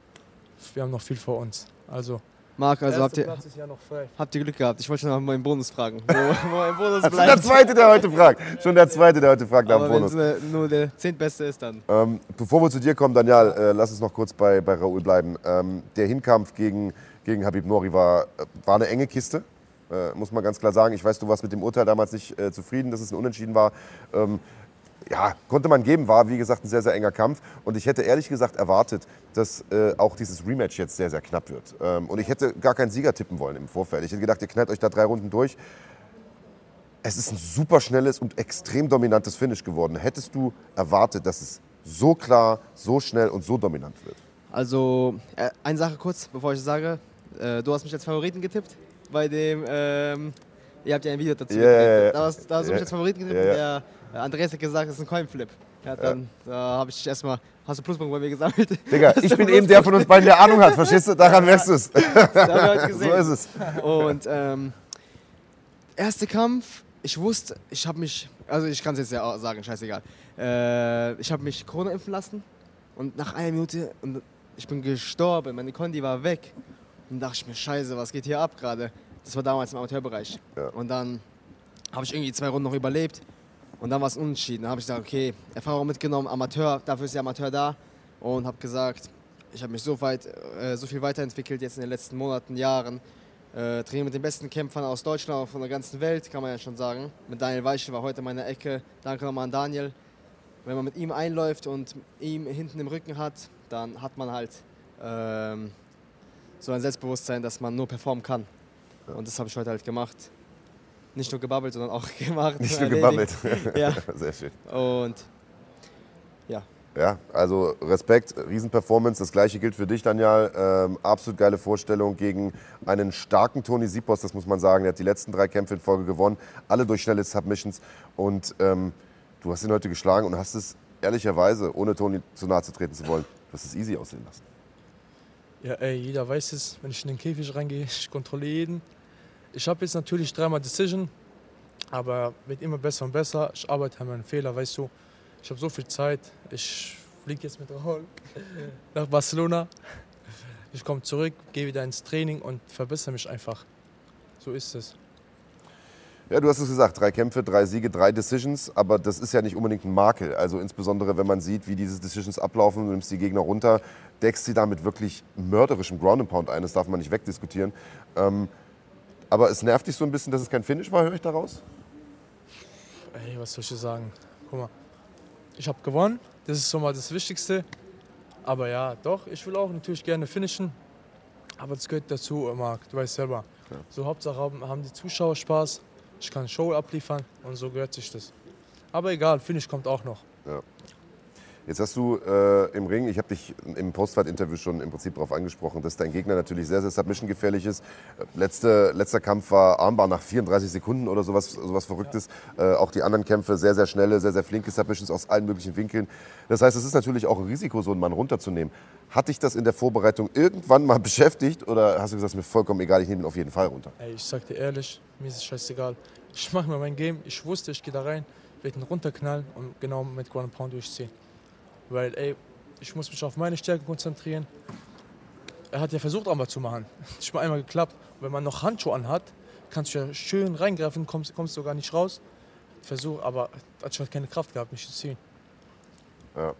wir haben noch viel vor uns. Also, Marc, also habt ihr, ja noch frei. habt ihr Glück gehabt. Ich wollte schon nach meinem Bonus fragen. Wo, wo mein Bonus [LAUGHS] Schon der bleibt. Zweite, der heute fragt. Schon der Zweite, der heute fragt nach dem wenn Bonus. es äh, nur der zehntbeste ist, dann. Ähm, bevor wir zu dir kommen, Daniel, äh, lass uns noch kurz bei, bei Raoul bleiben. Ähm, der Hinkampf gegen, gegen Habib Nori war, äh, war eine enge Kiste, äh, muss man ganz klar sagen. Ich weiß, du warst mit dem Urteil damals nicht äh, zufrieden, dass es ein Unentschieden war. Ähm, ja, konnte man geben, war wie gesagt ein sehr, sehr enger Kampf. Und ich hätte ehrlich gesagt erwartet, dass äh, auch dieses Rematch jetzt sehr, sehr knapp wird. Ähm, und ich hätte gar keinen Sieger tippen wollen im Vorfeld. Ich hätte gedacht, ihr knallt euch da drei Runden durch. Es ist ein super schnelles und extrem dominantes Finish geworden. Hättest du erwartet, dass es so klar, so schnell und so dominant wird? Also, äh, eine Sache kurz, bevor ich es sage. Äh, du hast mich als Favoriten getippt bei dem. Ähm, ihr habt ja ein Video dazu gedreht. ja. Da hast, da hast du Ja. mich als Favoriten getippt. Ja. und Der Andreas hat gesagt, das ist ein Coinflip. Ja, dann da habe ich dich erstmal. Hast du Pluspunkte bei mir gesammelt? Digga, [LAUGHS] ich bin eben der von uns beiden, der Ahnung hat, verstehst du? Daran merkst du [LAUGHS] [LAUGHS] es. So ist es. Und ähm, erster Kampf, ich wusste, ich habe mich, also ich kann es jetzt ja auch sagen, scheißegal. Äh, ich habe mich Corona impfen lassen und nach einer Minute und ich bin gestorben, meine Kondi war weg. Und dachte ich mir, scheiße, was geht hier ab gerade? Das war damals im Amateurbereich. Ja. Und dann habe ich irgendwie zwei Runden noch überlebt und dann war es unentschieden. Dann habe ich gesagt, okay, Erfahrung mitgenommen, Amateur, dafür ist der Amateur da und habe gesagt, ich habe mich so weit, äh, so viel weiterentwickelt jetzt in den letzten Monaten, Jahren. Äh, trainiere mit den besten Kämpfern aus Deutschland und von der ganzen Welt, kann man ja schon sagen. Mit Daniel Weichel war heute in meiner Ecke. Danke nochmal an Daniel. Wenn man mit ihm einläuft und ihm hinten im Rücken hat, dann hat man halt ähm, so ein Selbstbewusstsein, dass man nur performen kann. Und das habe ich heute halt gemacht. Nicht nur gebabbelt, sondern auch [LAUGHS] gemacht. Nicht nur erledigt. gebabbelt. Ja. [LAUGHS] Sehr schön. Und ja, Ja, also Respekt, Riesenperformance. Das gleiche gilt für dich, Daniel. Ähm, absolut geile Vorstellung gegen einen starken Toni Sipos, das muss man sagen. Er hat die letzten drei Kämpfe in Folge gewonnen, alle durch schnelle Submissions. Und ähm, du hast ihn heute geschlagen und hast es ehrlicherweise, ohne Toni zu nahe zu treten zu wollen, du hast es easy aussehen lassen. Ja, ey, jeder weiß es, wenn ich in den Käfig reingehe, ich kontrolliere jeden. Ich habe jetzt natürlich dreimal Decision, aber wird immer besser und besser. Ich arbeite an meinen Fehler, weißt du. Ich habe so viel Zeit. Ich fliege jetzt mit Raul nach Barcelona. Ich komme zurück, gehe wieder ins Training und verbessere mich einfach. So ist es. Ja, du hast es gesagt, drei Kämpfe, drei Siege, drei Decisions, aber das ist ja nicht unbedingt ein Makel. Also insbesondere, wenn man sieht, wie diese Decisions ablaufen, du nimmst die Gegner runter, deckst sie damit wirklich mörderischem Ground and Pound ein, das darf man nicht wegdiskutieren. Ähm, aber es nervt dich so ein bisschen, dass es kein Finish war, höre ich daraus? Ey, was soll ich dir sagen? Guck mal, ich habe gewonnen, das ist schon mal das Wichtigste. Aber ja, doch, ich will auch natürlich gerne finishen. Aber das gehört dazu, Marc, du weißt selber. So Hauptsache haben, haben die Zuschauer Spaß, ich kann Show abliefern und so gehört sich das. Aber egal, Finish kommt auch noch. Ja. Jetzt hast du äh, im Ring, ich habe dich im Postfight-Interview schon im Prinzip darauf angesprochen, dass dein Gegner natürlich sehr, sehr submission-gefährlich ist. Letzte, letzter Kampf war Armbar nach 34 Sekunden oder sowas, sowas Verrücktes. Äh, auch die anderen Kämpfe sehr, sehr schnelle, sehr, sehr flinke Submissions aus allen möglichen Winkeln. Das heißt, es ist natürlich auch ein Risiko, so einen Mann runterzunehmen. Hat dich das in der Vorbereitung irgendwann mal [LAUGHS] beschäftigt oder hast du gesagt, es ist mir vollkommen egal, ich nehme ihn auf jeden Fall runter? Ey, ich sag dir ehrlich, mir ist es scheißegal. Ich mache mir mein Game, ich wusste, ich gehe da rein, werde ihn runterknallen und genau mit Ground Pound durchziehen. Weil, ey, ich muss mich auf meine Stärke konzentrieren. Er hat ja versucht, einmal zu machen. [LAUGHS] Ist schon einmal geklappt. Und wenn man noch Handschuhe anhat, kannst du ja schön reingreifen, kommst, kommst sogar nicht raus. Versuch, aber hat schon keine Kraft gehabt, mich zu ziehen. Ja.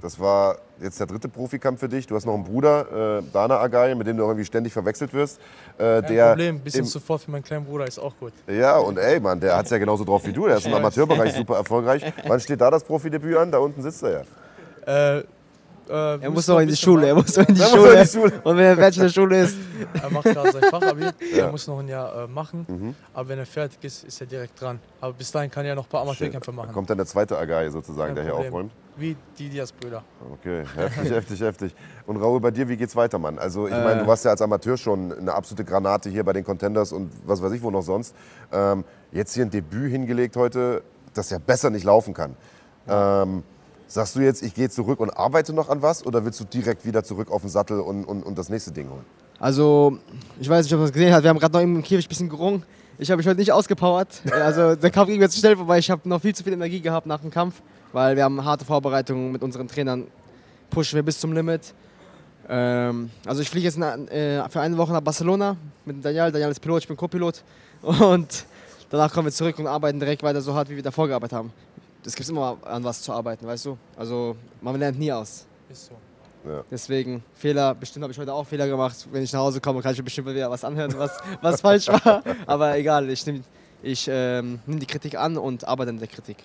Das war jetzt der dritte Profikampf für dich. Du hast noch einen Bruder, äh, Dana Agay, mit dem du irgendwie ständig verwechselt wirst. Äh, Kein der Problem, ein bisschen sofort für meinen kleinen Bruder ist auch gut. Ja, und ey, Mann, der hat es ja genauso drauf wie du. Der ist im. Amateurbereich super erfolgreich. [LAUGHS] Wann steht da das Profidebüt an? Da unten sitzt er ja. Äh, äh, Er muss noch in die Schule, er muss noch in die Er noch in Schule. die Schule. Und wenn er fertig in der Schule ist, [LAUGHS] Er macht gerade sein Fachabi, [LAUGHS] Ja. er muss noch ein Jahr äh, machen. Mhm. Aber wenn er fertig ist, ist er direkt dran. Aber bis dahin kann er noch ein paar Amateurkämpfe Da machen. kommt dann der zweite Agay sozusagen, Kein der hier Problem. aufräumt. Wie die Diaz-Brüder. Okay, heftig, [LAUGHS] heftig, heftig. Und Raoul, bei dir, wie geht's weiter, Mann? Also ich Äh. meine, du warst ja als Amateur schon eine absolute Granate hier bei den Contenders und was weiß ich wo noch sonst. Ähm, jetzt hier ein Debüt hingelegt heute, das ja besser nicht laufen kann. Ähm, sagst du jetzt, ich gehe zurück und arbeite noch an was oder willst du direkt wieder zurück auf den Sattel und, und, und das nächste Ding holen? Also, ich weiß nicht, ob man das gesehen hat. Wir haben gerade noch im Käfig ein bisschen gerungen. Ich habe mich heute nicht ausgepowert. [LAUGHS] Also, der Kampf ging mir zu schnell vorbei. Ich habe noch viel zu viel Energie gehabt nach dem Kampf, weil wir haben harte Vorbereitungen mit unseren Trainern. Pushen wir bis zum Limit. Ähm, also, ich fliege jetzt na, äh, für eine Woche nach Barcelona mit Daniel. Daniel ist Pilot, ich bin Co-Pilot. Und danach kommen wir zurück und arbeiten direkt weiter so hart, wie wir davor gearbeitet haben. Es gibt immer an was zu arbeiten, weißt du? Also, man lernt nie aus. Ist so. Deswegen, Fehler, bestimmt habe ich heute auch Fehler gemacht. Wenn ich nach Hause komme, kann ich mir bestimmt wieder was anhören, was, was falsch war. [LAUGHS] Aber egal, ich nehme ich, ähm, nehm die Kritik an und arbeite an der Kritik.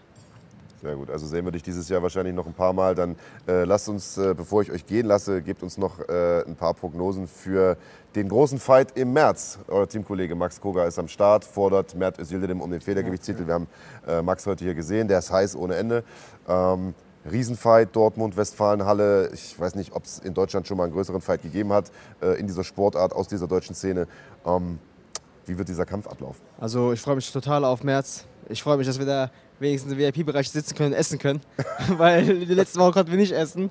Sehr gut. Also sehen wir dich dieses Jahr wahrscheinlich noch ein paar Mal. Dann äh, lasst uns, äh, bevor ich euch gehen lasse, gebt uns noch äh, ein paar Prognosen für den großen Fight im März. Euer Teamkollege Max Koga ist am Start, fordert Mert Özildirim um den Federgewichtstitel. Wir haben äh, Max heute hier gesehen, der ist heiß ohne Ende. Ähm, Riesenfight, Dortmund, Westfalenhalle. Ich weiß nicht, ob es in Deutschland schon mal einen größeren Fight gegeben hat äh, in dieser Sportart aus dieser deutschen Szene. Ähm, wie wird dieser Kampf ablaufen? Also ich freue mich total auf März. Ich freue mich, dass wir da wenigstens im VIP-Bereich sitzen können, essen können. [LAUGHS] Weil die letzte Woche konnten wir nicht essen.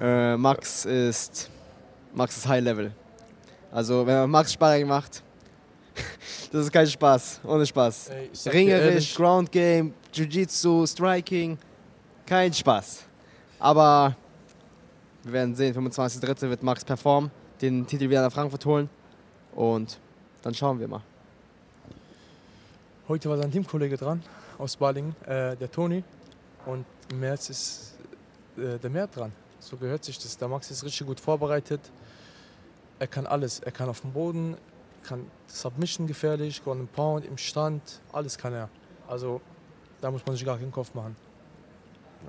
Äh, Max ist Max ist High Level. Also wenn man Max Sparring macht, [LAUGHS] das ist kein Spaß. Ohne Spaß. Ey, Ringerisch, Ground Game, Jiu-Jitsu, Striking. Kein Spaß. Aber wir werden sehen, 25.03. wird Max performen, den Titel wieder nach Frankfurt holen. Und dann schauen wir mal. Heute war sein Teamkollege dran aus Balingen, äh, der Toni. Und im März ist äh, der Mert dran. So gehört sich das. Der Max ist richtig gut vorbereitet. Er kann alles. Er kann auf dem Boden, kann Submission gefährlich, Ground Pound, im Stand, alles kann er. Also da muss man sich gar keinen Kopf machen.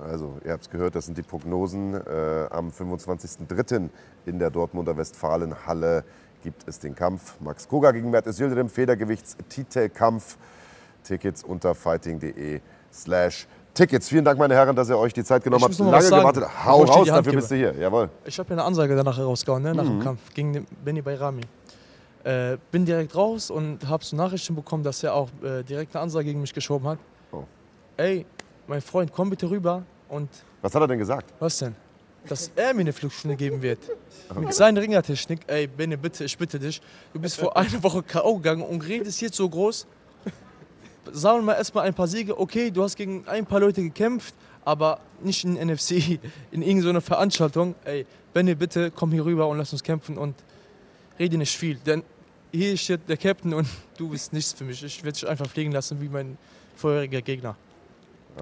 Also, ihr habt es gehört, das sind die Prognosen. Äh, am 25.03. in der Dortmunder Westfalenhalle gibt es den Kampf. Max Koga gegen Mert Özildirim, Federgewichts-Titelkampf. Tickets unter fighting.de slash Tickets. Vielen Dank, meine Herren, dass ihr euch die Zeit genommen habt. Lange sagen, gewartet. Hau raus, dafür gebe. bist du hier. Jawohl. Ich habe ja eine Ansage danach herausgehauen, ne, nach dem Kampf gegen den Benny Bayrami. Äh, bin direkt raus und habe so Nachrichten bekommen, dass er auch äh, direkt eine Ansage gegen mich geschoben hat. Oh. Ey, mein Freund, komm bitte rüber und Was hat er denn gesagt? was denn? Dass er mir eine Flugstunde geben wird. Mit seiner Ringertechnik. Ey, Benny, bitte, ich bitte dich. Du bist vor einer Woche K.O. gegangen und redest jetzt so groß. Sammeln wir erstmal ein paar Siege. Okay, du hast gegen ein paar Leute gekämpft, aber nicht in NFC, [LAUGHS] in irgendeiner Veranstaltung. Ey, Benny, bitte komm hier rüber und lass uns kämpfen und rede nicht viel. Denn hier steht der Captain und [LAUGHS] du bist nichts für mich. Ich werde dich einfach fliegen lassen wie mein vorheriger Gegner.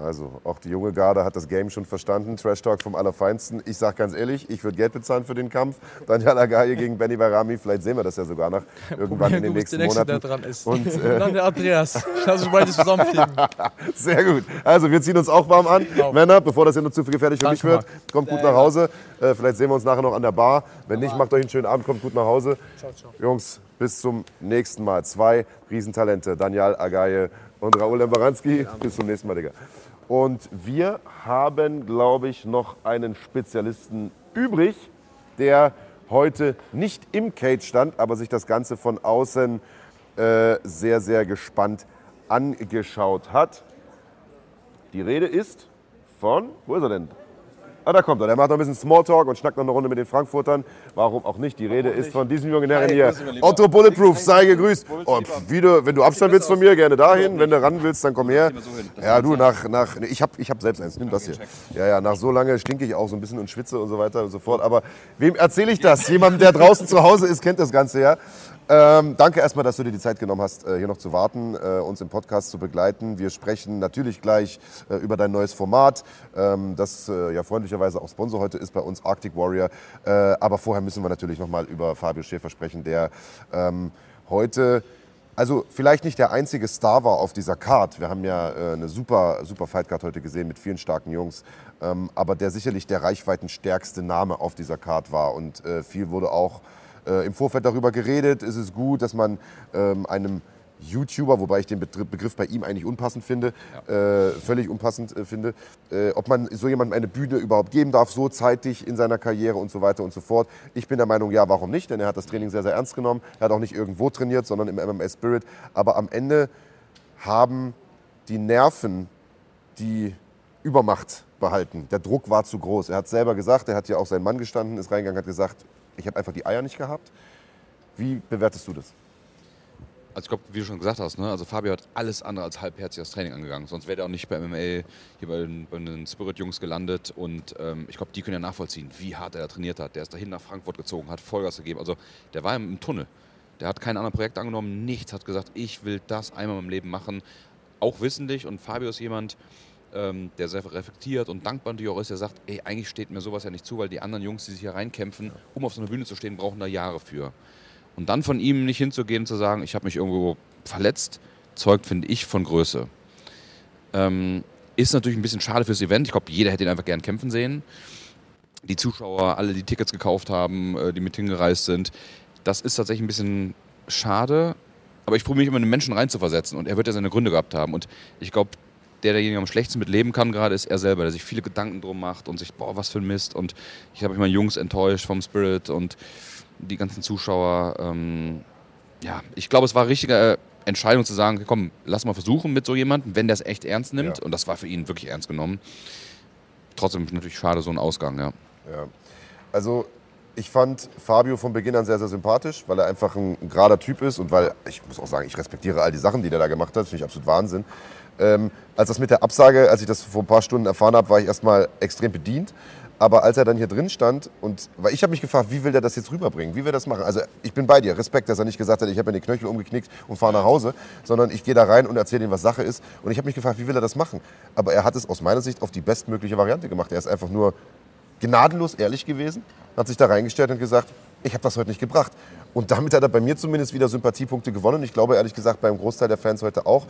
Also, auch die junge Garde hat das Game schon verstanden. Trash Talk vom Allerfeinsten. Ich sage ganz ehrlich, ich würde Geld bezahlen für den Kampf. Daniel Agaye gegen Benny Barami. Vielleicht sehen wir das ja sogar noch [LAUGHS] irgendwann in den nächsten der Nächste, Monaten. der dran ist. Und, Und, äh, dann der Andreas. Lass uns beide zusammenfliegen. [LAUGHS] Sehr gut. Also, wir ziehen uns auch warm an. Genau. Männer, bevor das hier noch zu viel gefährlich für mich wird, kommt gut nach Hause. Äh, vielleicht sehen wir uns nachher noch an der Bar. Wenn nicht, macht euch einen schönen Abend, kommt gut nach Hause. Ciao, ciao. Jungs, bis zum nächsten Mal. Zwei Riesentalente, Daniel Agaye und Raoul Lembaranski. Bis zum nächsten Mal, Digga. Und wir haben, glaube ich, noch einen Spezialisten übrig, der heute nicht im Cage stand, aber sich das Ganze von außen äh, sehr, sehr gespannt angeschaut hat. Die Rede ist von, wo ist er denn? Ah, da kommt er. Der macht noch ein bisschen Smalltalk und schnackt noch eine Runde mit den Frankfurtern. Warum auch nicht? Die Rede ist von diesem jungen Herren hier. Otto Bulletproof, sei gegrüßt. Oh, pf, wie du, wenn du Abstand willst von mir, gerne dahin. Wenn du ran willst, dann komm her. Ja, du, nach, nach ich habe ich hab selbst eins. Nimm das hier. Ja, ja, nach so lange stinke ich auch so ein bisschen und schwitze und so weiter und so fort. Aber wem erzähle ich das? Jemand, der draußen zu Hause ist, kennt das Ganze ja. Ähm, danke erstmal, dass du dir die Zeit genommen hast, äh, hier noch zu warten, äh, uns im Podcast zu begleiten. Wir sprechen natürlich gleich äh, über dein neues Format, ähm, das ja freundlicherweise auch Sponsor heute ist bei uns, Arctic Warrior. Aber vorher müssen wir natürlich nochmal über Fabio Schäfer sprechen, der ähm, heute also vielleicht nicht der einzige Star war auf dieser Card. Wir haben ja eine super, super Fightcard heute gesehen mit vielen starken Jungs. Ähm, aber der sicherlich der reichweitenstärkste Name auf dieser Card war. Und viel wurde auch äh, im Vorfeld darüber geredet. Ist es gut, dass man ähm, einem YouTuber, wobei ich den Begriff bei ihm eigentlich unpassend finde, äh, völlig unpassend äh, finde, äh, ob man so jemandem eine Bühne überhaupt geben darf, so zeitig in seiner Karriere und so weiter und so fort. Ich bin der Meinung, ja, warum nicht? Denn er hat das Training sehr, sehr ernst genommen. Er hat auch nicht irgendwo trainiert, sondern im MMA Spirit. Aber am Ende haben die Nerven die Übermacht behalten. Der Druck war zu groß. Er hat selber gesagt, er hat ja auch sein Mann gestanden, ist reingegangen, hat gesagt, ich habe einfach die Eier nicht gehabt. Wie bewertest du das? Also ich glaube, wie du schon gesagt hast, ne? also Fabio hat alles andere als halbherzig das Training angegangen. Sonst wäre er auch nicht bei MMA hier bei den, den Spirit-Jungs gelandet. Und ähm, ich glaube, die können ja nachvollziehen, wie hart er da trainiert hat. Der ist dahin nach Frankfurt gezogen, hat Vollgas gegeben. Also der war im Tunnel. Der hat kein anderes Projekt angenommen, nichts. Hat gesagt, ich will das einmal im Leben machen. Auch wissentlich. Und Fabio ist jemand, ähm, der sehr reflektiert und dankbar natürlich auch ist. Der sagt, ey, eigentlich steht mir sowas ja nicht zu, weil die anderen Jungs, die sich hier reinkämpfen, um auf so einer Bühne zu stehen, brauchen da Jahre für. Und dann von ihm nicht hinzugehen und zu sagen, ich habe mich irgendwo verletzt, zeugt, finde ich, von Größe. Ähm, ist natürlich ein bisschen schade fürs Event. Ich glaube, jeder hätte ihn einfach gern kämpfen sehen. Die Zuschauer, alle, die Tickets gekauft haben, äh, die mit hingereist sind. Das ist tatsächlich ein bisschen schade. Aber ich probiere mich immer in den Menschen reinzuversetzen. Und er wird ja seine Gründe gehabt haben. Und ich glaube, derjenige am schlechtesten mit leben kann gerade, ist er selber, der sich viele Gedanken drum macht und sich, boah, was für ein Mist. Und ich habe mich mal Jungs enttäuscht vom Spirit und die ganzen Zuschauer. Ähm, ja, ich glaube, es war eine richtige äh, Entscheidung zu sagen, komm, lass mal versuchen mit so jemandem, wenn der es echt ernst nimmt. Ja. Und das war für ihn wirklich ernst genommen. Trotzdem natürlich schade, so ein Ausgang, ja. Ja. Also ich fand Fabio von Beginn an sehr, sehr sympathisch, weil er einfach ein, gerader Typ ist und weil, ich muss auch sagen, ich respektiere all die Sachen, die der da gemacht hat. Das finde ich absolut Wahnsinn. Ähm, als das mit der Absage, als ich das vor ein paar Stunden erfahren habe, war ich erstmal extrem bedient. Aber als er dann hier drin stand und weil ich habe mich gefragt, wie will der das jetzt rüberbringen? Wie will das machen? Also ich bin bei dir. Respekt, dass er nicht gesagt hat, ich habe mir den Knöchel umgeknickt und fahre nach Hause, sondern ich gehe da rein und erzähle ihm, was Sache ist. Und ich habe mich gefragt, wie will er das machen? Aber er hat es aus meiner Sicht auf die bestmögliche Variante gemacht. Er ist einfach nur gnadenlos ehrlich gewesen, hat sich da reingestellt und gesagt, ich habe das heute nicht gebracht. Und damit hat er bei mir zumindest wieder Sympathiepunkte gewonnen. Und ich glaube ehrlich gesagt beim Großteil der Fans heute auch.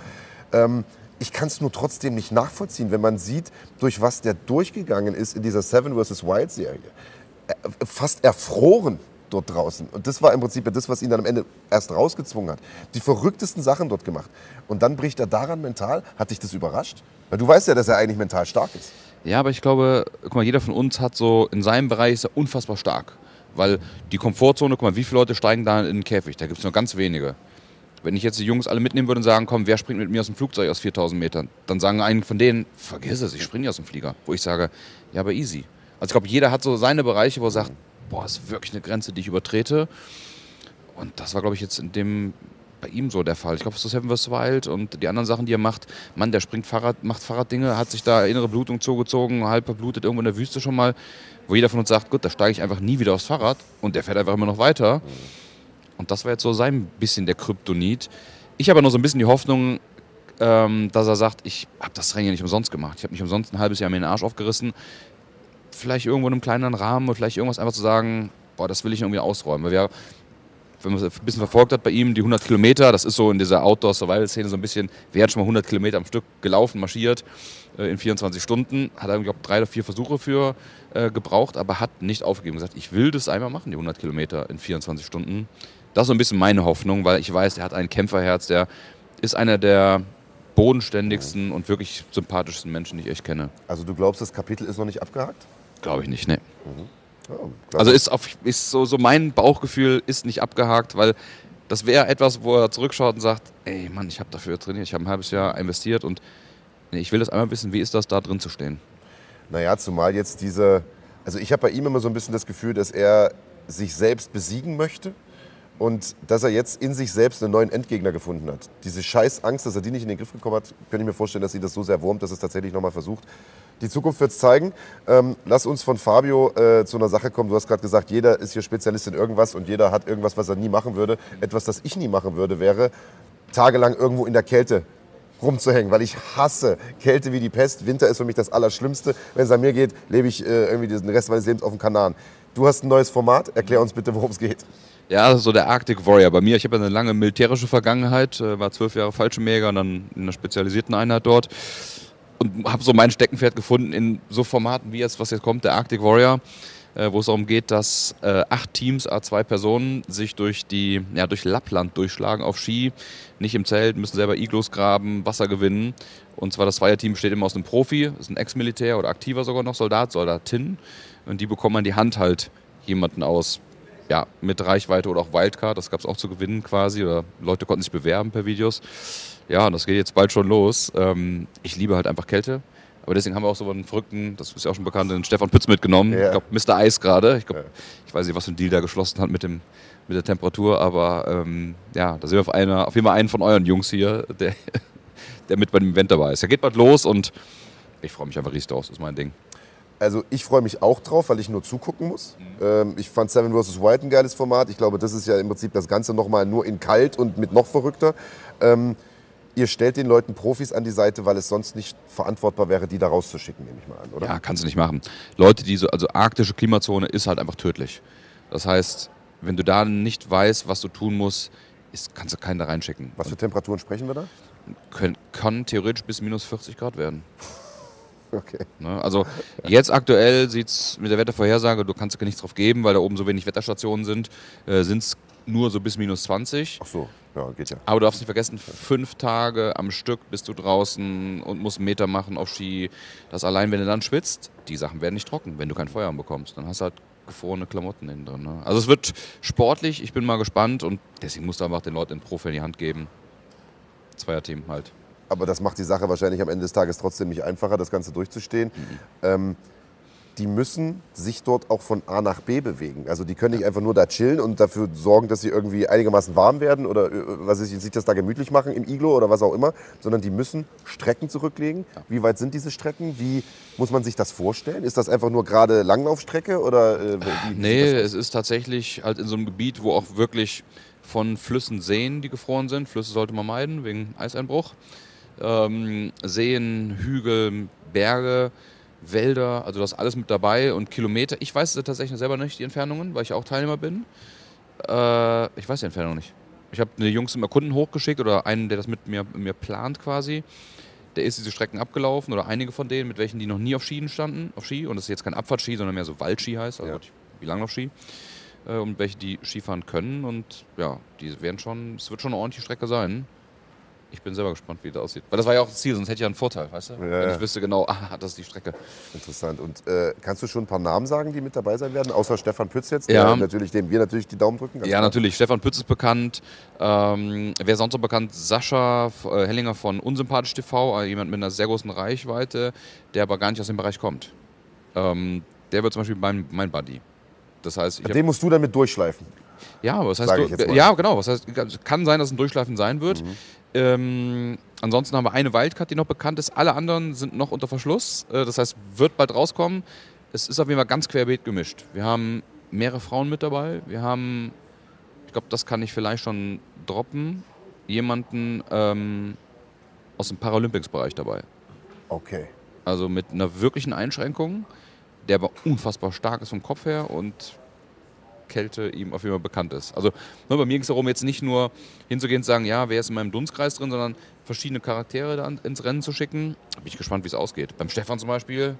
Ähm, ich kann es nur trotzdem nicht nachvollziehen, wenn man sieht, durch was der durchgegangen ist in dieser Seven vs. Wild Serie. Äh, Fast erfroren dort draußen. Und das war im Prinzip das, was ihn dann am Ende erst rausgezwungen hat. Die verrücktesten Sachen dort gemacht. Und dann bricht er daran mental. Hat dich das überrascht? Weil du weißt ja, dass er eigentlich mental stark ist. Ja, aber ich glaube, guck mal, jeder von uns hat so, in seinem Bereich ist er unfassbar stark. Weil die Komfortzone, guck mal, wie viele Leute steigen da in den Käfig? Da gibt es nur ganz wenige. Wenn ich jetzt die Jungs alle mitnehmen würde und sagen, komm, wer springt mit mir aus dem Flugzeug aus 4000 Metern? Dann sagen einen von denen, vergiss es, ich springe aus dem Flieger. Wo ich sage, ja, aber easy. Also ich glaube, jeder hat so seine Bereiche, wo er sagt, boah, ist wirklich eine Grenze, die ich übertrete. Und das war, glaube ich, jetzt in dem bei ihm so der Fall. Ich glaube, es ist Seven vs. Wild und die anderen Sachen, die er macht. Mann, der springt Fahrrad, macht Fahrraddinge, hat sich da innere Blutung zugezogen, halb verblutet irgendwo in der Wüste schon mal, wo jeder von uns sagt, gut, da steige ich einfach nie wieder aufs Fahrrad und der fährt einfach immer noch weiter. Und das war jetzt so sein bisschen der Kryptonit. Ich habe noch so ein bisschen die Hoffnung, ähm, dass er sagt, ich habe das Training nicht umsonst gemacht. Ich habe nicht umsonst ein halbes Jahr mir den Arsch aufgerissen. Vielleicht irgendwo in einem kleineren Rahmen oder vielleicht irgendwas einfach zu sagen, boah, das will ich irgendwie ausräumen. Weil wir, wenn man es ein bisschen verfolgt hat bei ihm, die 100 Kilometer, das ist so in dieser Outdoor-Survival-Szene so ein bisschen, wer hat schon mal 100 Kilometer am Stück gelaufen, marschiert äh, in 24 Stunden, hat er, glaube drei oder vier Versuche für äh, gebraucht, aber hat nicht aufgegeben. gesagt, ich will das einmal machen, die 100 Kilometer in 24 Stunden. Das ist so ein bisschen meine Hoffnung, weil ich weiß, er hat ein Kämpferherz, der ist einer der bodenständigsten und wirklich sympathischsten Menschen, die ich echt kenne. Also du glaubst, das Kapitel ist noch nicht abgehakt? Glaube ich nicht, ne. Ja, Also ist, auf, ist so, so mein Bauchgefühl ist nicht abgehakt, weil das wäre etwas, wo er zurückschaut und sagt, ey Mann, ich habe dafür trainiert, ich habe ein halbes Jahr investiert und nee, ich will das einmal wissen, wie ist das, da drin zu stehen. Naja, zumal jetzt diese. Also ich habe bei ihm immer so ein bisschen das Gefühl, dass er sich selbst besiegen möchte und dass er jetzt in sich selbst einen neuen Endgegner gefunden hat. Diese scheiß Angst, dass er die nicht in den Griff bekommen hat, könnte ich mir vorstellen, dass sie das so sehr wurmt, dass es tatsächlich nochmal versucht. Die Zukunft wird es zeigen. Ähm, lass uns von Fabio äh, zu einer Sache kommen. Du hast gerade gesagt, jeder ist hier Spezialist in irgendwas und jeder hat irgendwas, was er nie machen würde. Etwas, das ich nie machen würde, wäre tagelang irgendwo in der Kälte rumzuhängen, weil ich hasse Kälte wie die Pest. Winter ist für mich das Allerschlimmste. Wenn es an mir geht, lebe ich äh, irgendwie den Rest meines Lebens auf dem Kanaren. Du hast ein neues Format. Erklär uns bitte, worum es geht. Ja, so der Arctic Warrior bei mir. Ich habe eine lange militärische Vergangenheit, äh, war zwölf Jahre Fallschirmjäger und dann in einer spezialisierten Einheit dort und habe so mein Steckenpferd gefunden in so Formaten wie jetzt, was jetzt kommt, der Arctic Warrior, äh, wo es darum geht, dass äh, acht Teams, a zwei Personen, sich durch die, ja, durch Lappland durchschlagen auf Ski, nicht im Zelt, müssen selber Iglos graben, Wasser gewinnen. Und zwar das Zweierteam besteht immer aus einem Profi, ist ein Ex-Militär oder aktiver sogar noch Soldat, Soldatin. Und die bekommen an die Hand halt jemanden aus, ja, mit Reichweite oder auch Wildcard, das gab es auch zu gewinnen quasi. Oder Leute konnten sich bewerben per Videos. Ja, und das geht jetzt bald schon los. Ähm, ich liebe halt einfach Kälte. Aber deswegen haben wir auch so einen verrückten, das ist ja auch schon bekannt, den Stefan Pütz mitgenommen. Ja. Ich glaube, Mr. Eis gerade. Ich, glaub, Ja. ich weiß nicht, was für ein Deal da geschlossen hat mit, dem, mit der Temperatur, aber ähm, ja, da sind wir auf, einer, auf jeden Fall einen von euren Jungs hier, der, [LAUGHS] der mit bei dem Event dabei ist. Er geht bald los und ich freue mich einfach riesig drauf, das ist mein Ding. Also ich freue mich auch drauf, weil ich nur zugucken muss. Ähm, ich fand Seven vs. White ein geiles Format. Ich glaube, das ist ja im Prinzip das Ganze nochmal nur in kalt und mit noch verrückter. Ähm, ihr stellt den Leuten Profis an die Seite, weil es sonst nicht verantwortbar wäre, die da rauszuschicken, nehme ich mal an, oder? Ja, kannst du nicht machen. Leute, die so, also arktische Klimazone ist halt einfach tödlich. Das heißt, wenn du da nicht weißt, was du tun musst, ist, kannst du keinen da reinschicken. Was für Temperaturen sprechen wir da? Können, kann theoretisch bis minus 40 Grad werden. Okay. Ne? Also jetzt aktuell sieht es mit der Wettervorhersage, du kannst nichts drauf geben, weil da oben so wenig Wetterstationen sind, äh, sind es nur so bis minus 20. Ach so, ja, geht ja. Aber du darfst nicht vergessen, fünf Tage am Stück bist du draußen und musst einen Meter machen auf Ski. Das allein, wenn du dann schwitzt, die Sachen werden nicht trocken, wenn du kein Feuer bekommst. Dann hast du halt gefrorene Klamotten innen drin. Ne? Also es wird sportlich, ich bin mal gespannt und deswegen musst du einfach den Leuten den Profi in die Hand geben. Zweierteam halt. Aber das macht die Sache wahrscheinlich am Ende des Tages trotzdem nicht einfacher, das Ganze durchzustehen. Ähm, die müssen sich dort auch von A nach B bewegen. Also die können nicht einfach nur da chillen und dafür sorgen, dass sie irgendwie einigermaßen warm werden oder äh, was ich, sich das da gemütlich machen im Iglo oder was auch immer, sondern die müssen Strecken zurücklegen. Wie weit sind diese Strecken? Wie muss man sich das vorstellen? Ist das einfach nur gerade Langlaufstrecke oder äh, wie, wie Nee, es ist tatsächlich halt in so einem Gebiet, wo auch wirklich von Flüssen Seen, die gefroren sind. Flüsse sollte man meiden wegen Eiseinbruch. Ähm, Seen, Hügel, Berge, Wälder, also das alles mit dabei und Kilometer. Ich weiß tatsächlich selber nicht, die Entfernungen, weil ich auch Teilnehmer bin. Äh, ich weiß die Entfernung nicht. Ich habe eine Jungs im Erkunden hochgeschickt oder einen, der das mit mir, mir plant quasi. Der ist diese Strecken abgelaufen oder einige von denen, mit welchen die noch nie auf Skien standen, auf Ski. Und das ist jetzt kein Abfahrtski, sondern mehr so Waldski heißt, also Ja. wie Langlaufski. Äh, und welche die Skifahren können. Und ja, die werden schon, es wird schon eine ordentliche Strecke sein. Ich bin selber gespannt, wie das aussieht. Weil das war ja auch das Ziel, sonst hätte ich ja einen Vorteil, weißt du? Ja, Wenn ja. ich wüsste genau, ah, das ist die Strecke. Interessant. Und äh, kannst du schon ein paar Namen sagen, die mit dabei sein werden, außer Stefan Pütz jetzt, Ja. der natürlich, dem wir natürlich die Daumen drücken? Ja, klar. natürlich. Stefan Pütz ist bekannt. Ähm, wer sonst noch bekannt? Sascha äh, Hellinger von Unsympathisch TV, äh, jemand mit einer sehr großen Reichweite, der aber gar nicht aus dem Bereich kommt. Ähm, der wird zum Beispiel mein, mein Buddy. Das heißt, ich Den musst du damit durchschleifen. Ja, aber was heißt, du, ja, genau. Was heißt, kann sein, dass es ein Durchschleifen sein wird. Mhm. Ähm, ansonsten haben wir eine Wildcard, die noch bekannt ist. Alle anderen sind noch unter Verschluss. Äh, das heißt, wird bald rauskommen. Es ist auf jeden Fall ganz querbeet gemischt. Wir haben mehrere Frauen mit dabei. Wir haben, ich glaube, das kann ich vielleicht schon droppen, jemanden ähm, aus dem Paralympics-Bereich dabei. Okay. Also mit einer wirklichen Einschränkung, der aber unfassbar stark ist vom Kopf her und Kälte ihm auf jeden Fall bekannt ist. Also ne, bei mir ging es darum, jetzt nicht nur hinzugehen und zu sagen, ja, wer ist in meinem Dunstkreis drin, sondern verschiedene Charaktere da ins Rennen zu schicken. Da bin ich gespannt, wie es ausgeht. Beim Stefan zum Beispiel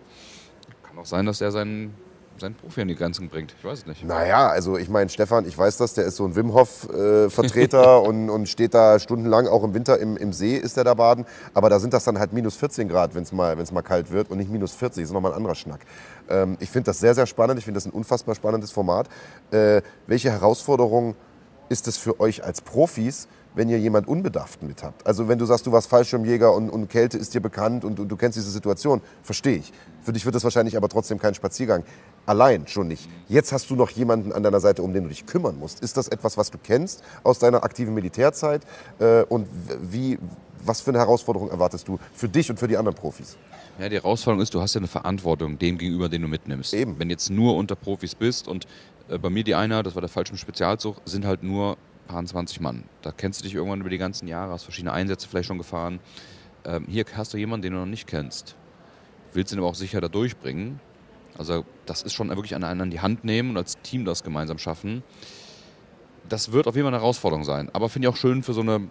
kann auch sein, dass er seinen, seinen Profi an die Grenzen bringt. Ich weiß es nicht. Naja, also ich meine, Stefan, ich weiß das, der ist so ein Wim Hof-Vertreter [LAUGHS] und, und steht da stundenlang, auch im Winter im, im See ist er da baden. Aber da sind das dann halt minus 14 Grad, wenn es mal, mal kalt wird und nicht minus 40. Das ist nochmal ein anderer Schnack. Ähm, ich finde das sehr, sehr spannend. Ich finde das ein unfassbar spannendes Format. Äh, welche Herausforderung ist es für euch als Profis, wenn ihr jemand Unbedarften mit habt? Also wenn du sagst, du warst Fallschirmjäger und, und Kälte ist dir bekannt und, und du kennst diese Situation, verstehe ich. Für dich wird das wahrscheinlich aber trotzdem kein Spaziergang. Allein schon nicht. Jetzt hast du noch jemanden an deiner Seite, um den du dich kümmern musst. Ist das etwas, was du kennst aus deiner aktiven Militärzeit? Äh, und wie, was für eine Herausforderung erwartest du für dich und für die anderen Profis? Ja, die Herausforderung ist, du hast ja eine Verantwortung dem gegenüber, den du mitnimmst. Eben. Wenn jetzt nur unter Profis bist und äh, bei mir die Einheit, das war der falsche Spezialzug, sind halt nur paar 20 Mann. Da kennst du dich irgendwann über die ganzen Jahre, hast verschiedene Einsätze vielleicht schon gefahren. Ähm, hier hast du jemanden, den du noch nicht kennst. Willst ihn aber auch sicher da durchbringen. Also das ist schon wirklich an einen an die Hand nehmen und als Team das gemeinsam schaffen. Das wird auf jeden Fall eine Herausforderung sein. Aber finde ich auch schön für so eine,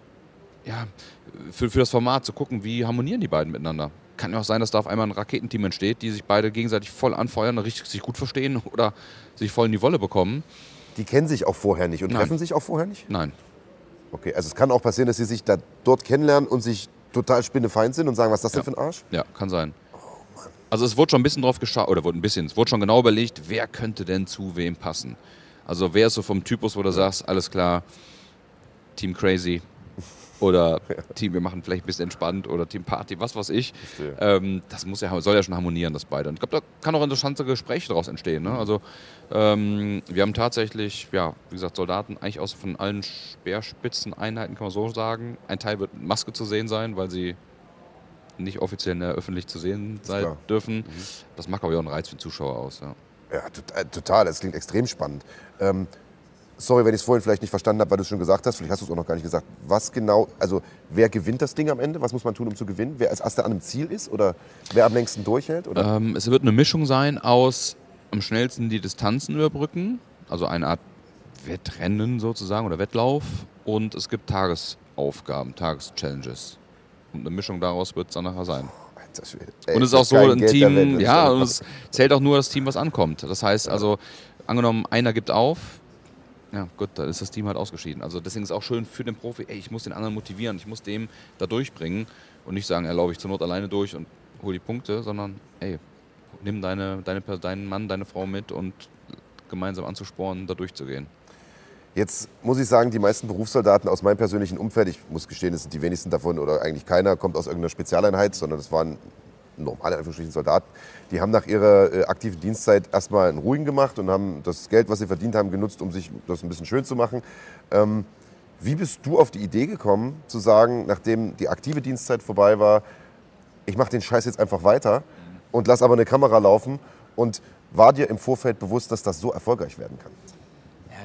ja, für, für das Format zu gucken, wie harmonieren die beiden miteinander. Kann ja auch sein, dass da auf einmal ein Raketenteam entsteht, die sich beide gegenseitig voll anfeuern, richtig sich gut verstehen oder sich voll in die Wolle bekommen. Die kennen sich auch vorher nicht und Nein. treffen sich auch vorher nicht? Nein. Okay, also es kann auch passieren, dass sie sich da dort kennenlernen und sich total spinnefeind sind und sagen, was ist das denn für ein Arsch? Ja, kann sein. Also es wurde schon ein bisschen drauf geschaut, oder wurde ein bisschen, es wurde schon genau überlegt, wer könnte denn zu wem passen. Also wer ist so vom Typus, wo du sagst, alles klar, Team Crazy oder Team, wir machen vielleicht ein bisschen entspannt oder Team Party, was weiß ich. Ähm, das muss ja, soll ja schon harmonieren, das beide. Und ich glaube, da kann auch interessante Gespräche daraus entstehen. Ne? Also ähm, wir haben tatsächlich, ja, wie gesagt, Soldaten eigentlich aus von allen Speerspitzeneinheiten, kann man so sagen. Ein Teil wird Maske zu sehen sein, weil sie nicht offiziell äh, öffentlich zu sehen sein klar. dürfen. Das macht aber auch einen Reiz für den Zuschauer aus. Ja. Ja, äh, total. Das klingt extrem spannend. Ähm, sorry, wenn ich es vorhin vielleicht nicht verstanden habe, weil du es schon gesagt hast. Vielleicht hast du es auch noch gar nicht gesagt. Was genau, also wer gewinnt das Ding am Ende? Was muss man tun, um zu gewinnen? Wer als erster an einem Ziel ist oder wer am längsten durchhält? Ähm, es wird eine Mischung sein aus am schnellsten die Distanzen überbrücken, also eine Art Wettrennen sozusagen oder Wettlauf. Und es gibt Tagesaufgaben, Tageschallenges. Und eine Mischung daraus wird es dann nachher sein. Ey, Und es ist auch so ein Geld Team, ja, und es zählt auch nur das Team, was ankommt. Das heißt also, angenommen, einer gibt auf, ja gut, dann ist das Team halt ausgeschieden. Also deswegen ist es auch schön für den Profi, ey, ich muss den anderen motivieren, ich muss dem da durchbringen und nicht sagen, er laufe ich zur Not alleine durch und hol die Punkte, sondern ey, nimm deine, deine, deinen Mann, deine Frau mit und gemeinsam anzuspornen, da durchzugehen. Jetzt muss ich sagen, die meisten Berufssoldaten aus meinem persönlichen Umfeld, ich muss gestehen, es sind die wenigsten davon oder eigentlich keiner, kommt aus irgendeiner Spezialeinheit, sondern das waren normale Anführungsstrichen Soldaten. Die haben nach ihrer äh, aktiven Dienstzeit erstmal einen ruhigen gemacht und haben das Geld, was sie verdient haben, genutzt, um sich das ein bisschen schön zu machen. Ähm, wie bist du auf die Idee gekommen, zu sagen, nachdem die aktive Dienstzeit vorbei war, ich mache den Scheiß jetzt einfach weiter und lass aber eine Kamera laufen? Und war dir im Vorfeld bewusst, dass das so erfolgreich werden kann?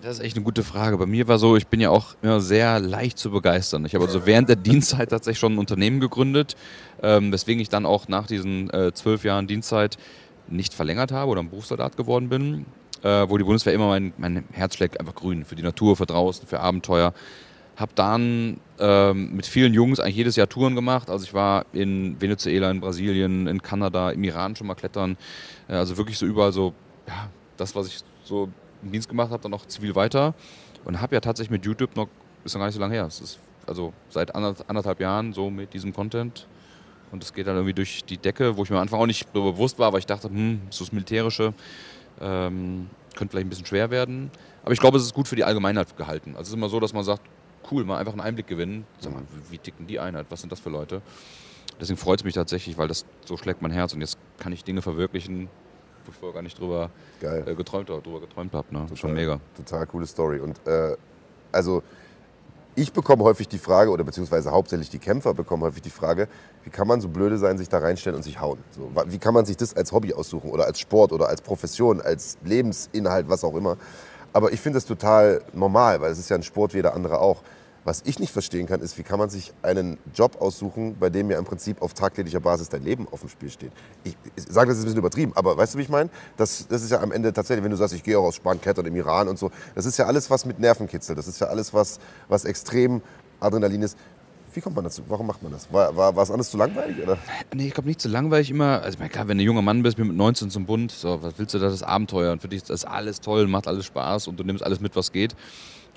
Das ist echt eine gute Frage. Bei mir war so, ich bin ja auch immer sehr leicht zu begeistern. Ich habe also während der [LAUGHS] Dienstzeit tatsächlich schon ein Unternehmen gegründet, ähm, weswegen ich dann auch nach diesen äh, zwölf Jahren Dienstzeit nicht verlängert habe oder ein Berufssoldat geworden bin, äh, wo die Bundeswehr immer mein, mein Herz schlägt, einfach grün, für die Natur, für draußen, für Abenteuer. Habe dann ähm, mit vielen Jungs eigentlich jedes Jahr Touren gemacht. Also ich war in Venezuela, in Brasilien, in Kanada, im Iran schon mal klettern. Äh, also wirklich so überall so, ja, das, was ich so im Dienst gemacht habe, dann noch zivil weiter. Und habe ja tatsächlich mit YouTube noch, ist noch gar nicht so lange her. Es ist also seit anderth- anderthalb Jahren so mit diesem Content. Und es geht dann irgendwie durch die Decke, wo ich mir am Anfang auch nicht bewusst war, weil ich dachte, hm, so das Militärische ähm, könnte vielleicht ein bisschen schwer werden. Aber ich glaube, es ist gut für die Allgemeinheit gehalten. Also es ist immer so, dass man sagt, cool, mal einfach einen Einblick gewinnen. Sag mal, wie ticken die Einheit? Was sind das für Leute? Deswegen freut es mich tatsächlich, weil das so schlägt mein Herz und jetzt kann ich Dinge verwirklichen, wo ich vorher gar nicht drüber Geil. äh, geträumt, drüber geträumt habe. Ne? Schon mega. Total coole Story. Und äh, also ich bekomme häufig die Frage, oder beziehungsweise hauptsächlich die Kämpfer bekommen häufig die Frage, wie kann man so blöde sein, sich da reinstellen und sich hauen? So, wie kann man sich das als Hobby aussuchen oder als Sport oder als Profession, als Lebensinhalt, was auch immer? Aber ich finde das total normal, weil es ist ja ein Sport wie jeder andere auch. Was ich nicht verstehen kann, ist, wie kann man sich einen Job aussuchen, bei dem ja im Prinzip auf tagtäglicher Basis dein Leben auf dem Spiel steht. Ich, sage, das ist ein bisschen übertrieben, aber weißt du, wie ich meine? Das, das ist ja am Ende tatsächlich, wenn du sagst, ich gehe auch aus Spanien klettern im Iran und so, das ist ja alles was mit Nervenkitzel, das ist ja alles was, was extrem Adrenalin ist. Wie kommt man dazu? Warum macht man das? War, war, war es alles zu langweilig? Oder? Nee, ich glaube nicht so langweilig immer. Also klar, wenn du ein junger Mann bist, mit 19 zum Bund, so, was willst du da, das Abenteuer. Und für dich ist das alles toll, macht alles Spaß und du nimmst alles mit, was geht.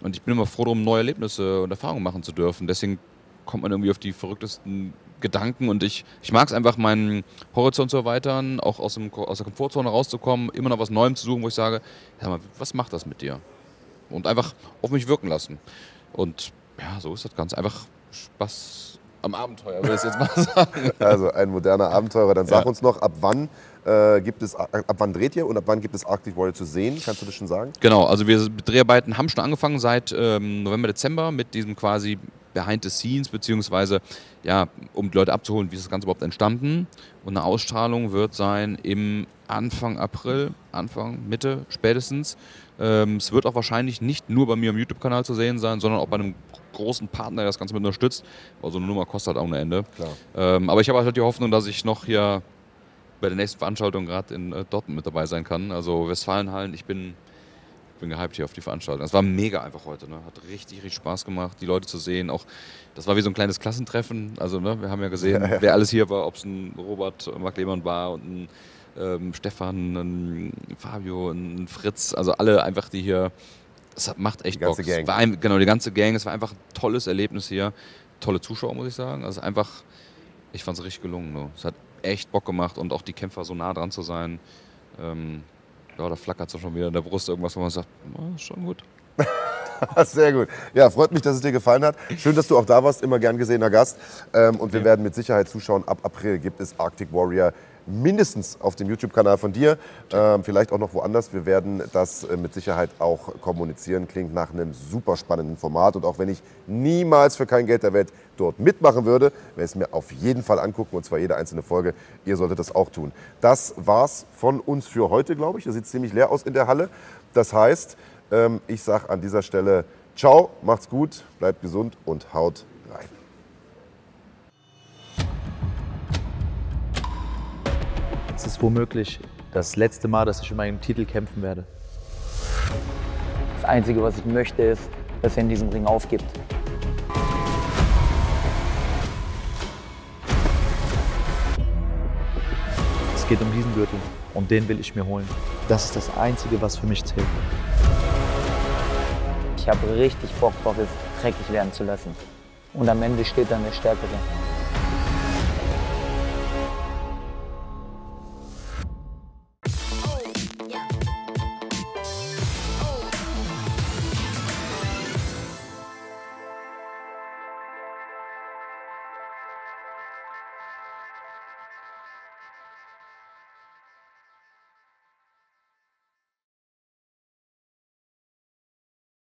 Und ich bin immer froh darum, neue Erlebnisse und Erfahrungen machen zu dürfen. Deswegen kommt man irgendwie auf die verrücktesten Gedanken und ich, ich mag es einfach, meinen Horizont zu erweitern, auch aus, dem, aus der Komfortzone rauszukommen, immer noch was Neuem zu suchen, wo ich sage, sag mal, was macht das mit dir? Und einfach auf mich wirken lassen. Und ja, so ist das Ganze. Einfach Spaß am Abenteuer, würde ich jetzt mal [LAUGHS] sagen. Also ein moderner Abenteurer. Dann sag Ja. uns noch, ab wann äh, gibt es, ab wann dreht ihr und ab wann gibt es Arctic Warrior zu sehen? Kannst du das schon sagen? Genau, also wir Dreharbeiten haben schon angefangen seit ähm, November, Dezember mit diesem quasi Behind the Scenes, beziehungsweise ja, um die Leute abzuholen, wie ist das Ganze überhaupt entstanden. Und eine Ausstrahlung wird sein im Anfang April, Anfang, Mitte spätestens. Ähm, es wird auch wahrscheinlich nicht nur bei mir am YouTube-Kanal zu sehen sein, sondern auch bei einem großen Partner, der das Ganze mit unterstützt. Also eine Nummer kostet halt auch ein Ende. Klar. Ähm, aber ich habe halt die Hoffnung, dass ich noch hier bei der nächsten Veranstaltung gerade in äh, Dortmund mit dabei sein kann. Also Westfalenhallen, ich bin, bin gehypt hier auf die Veranstaltung. Es war mega einfach heute, ne? hat richtig, richtig Spaß gemacht, die Leute zu sehen. Auch das war wie so ein kleines Klassentreffen. Also ne, wir haben ja gesehen, Ja, ja. wer alles hier war, ob es ein Robert Mark Lehmann war und ein ähm, Stefan, ein Fabio, ein Fritz. Also alle einfach, die hier, hat- macht echt Die Bock. Es Gang. War ein, genau, die ganze Gang. Es war einfach ein tolles Erlebnis hier. Tolle Zuschauer, muss ich sagen. Also einfach, ich fand es richtig gelungen. Ne? Es hat echt Bock gemacht und auch die Kämpfer so nah dran zu sein. Ähm, ja, da flackert es schon wieder in der Brust irgendwas, wo man sagt, oh, ist schon gut. [LAUGHS] Sehr gut. Ja, freut mich, dass es dir gefallen hat. Schön, dass du auch da warst, immer gern gesehener Gast. Ähm, und wir werden mit Sicherheit zuschauen. Ab April gibt es Arctic Warrior mindestens auf dem YouTube-Kanal von dir, ähm, vielleicht auch noch woanders. Wir werden das äh, mit Sicherheit auch kommunizieren. Klingt nach einem super spannenden Format. Und auch wenn ich niemals für kein Geld der Welt dort mitmachen würde, werde ich es mir auf jeden Fall angucken und zwar jede einzelne Folge. Ihr solltet das auch tun. Das war's von uns für heute, glaube ich. Es sieht ziemlich leer aus in der Halle. Das heißt, ähm, ich sage an dieser Stelle Ciao, macht's gut, bleibt gesund und haut Es ist womöglich das letzte Mal, dass ich um meinen Titel kämpfen werde. Das Einzige, was ich möchte, ist, dass er in diesem Ring aufgibt. Es geht um diesen Gürtel und den will ich mir holen. Das ist das Einzige, was für mich zählt. Ich habe richtig Bock drauf, es dreckig werden zu lassen. Und am Ende steht dann der Stärkere.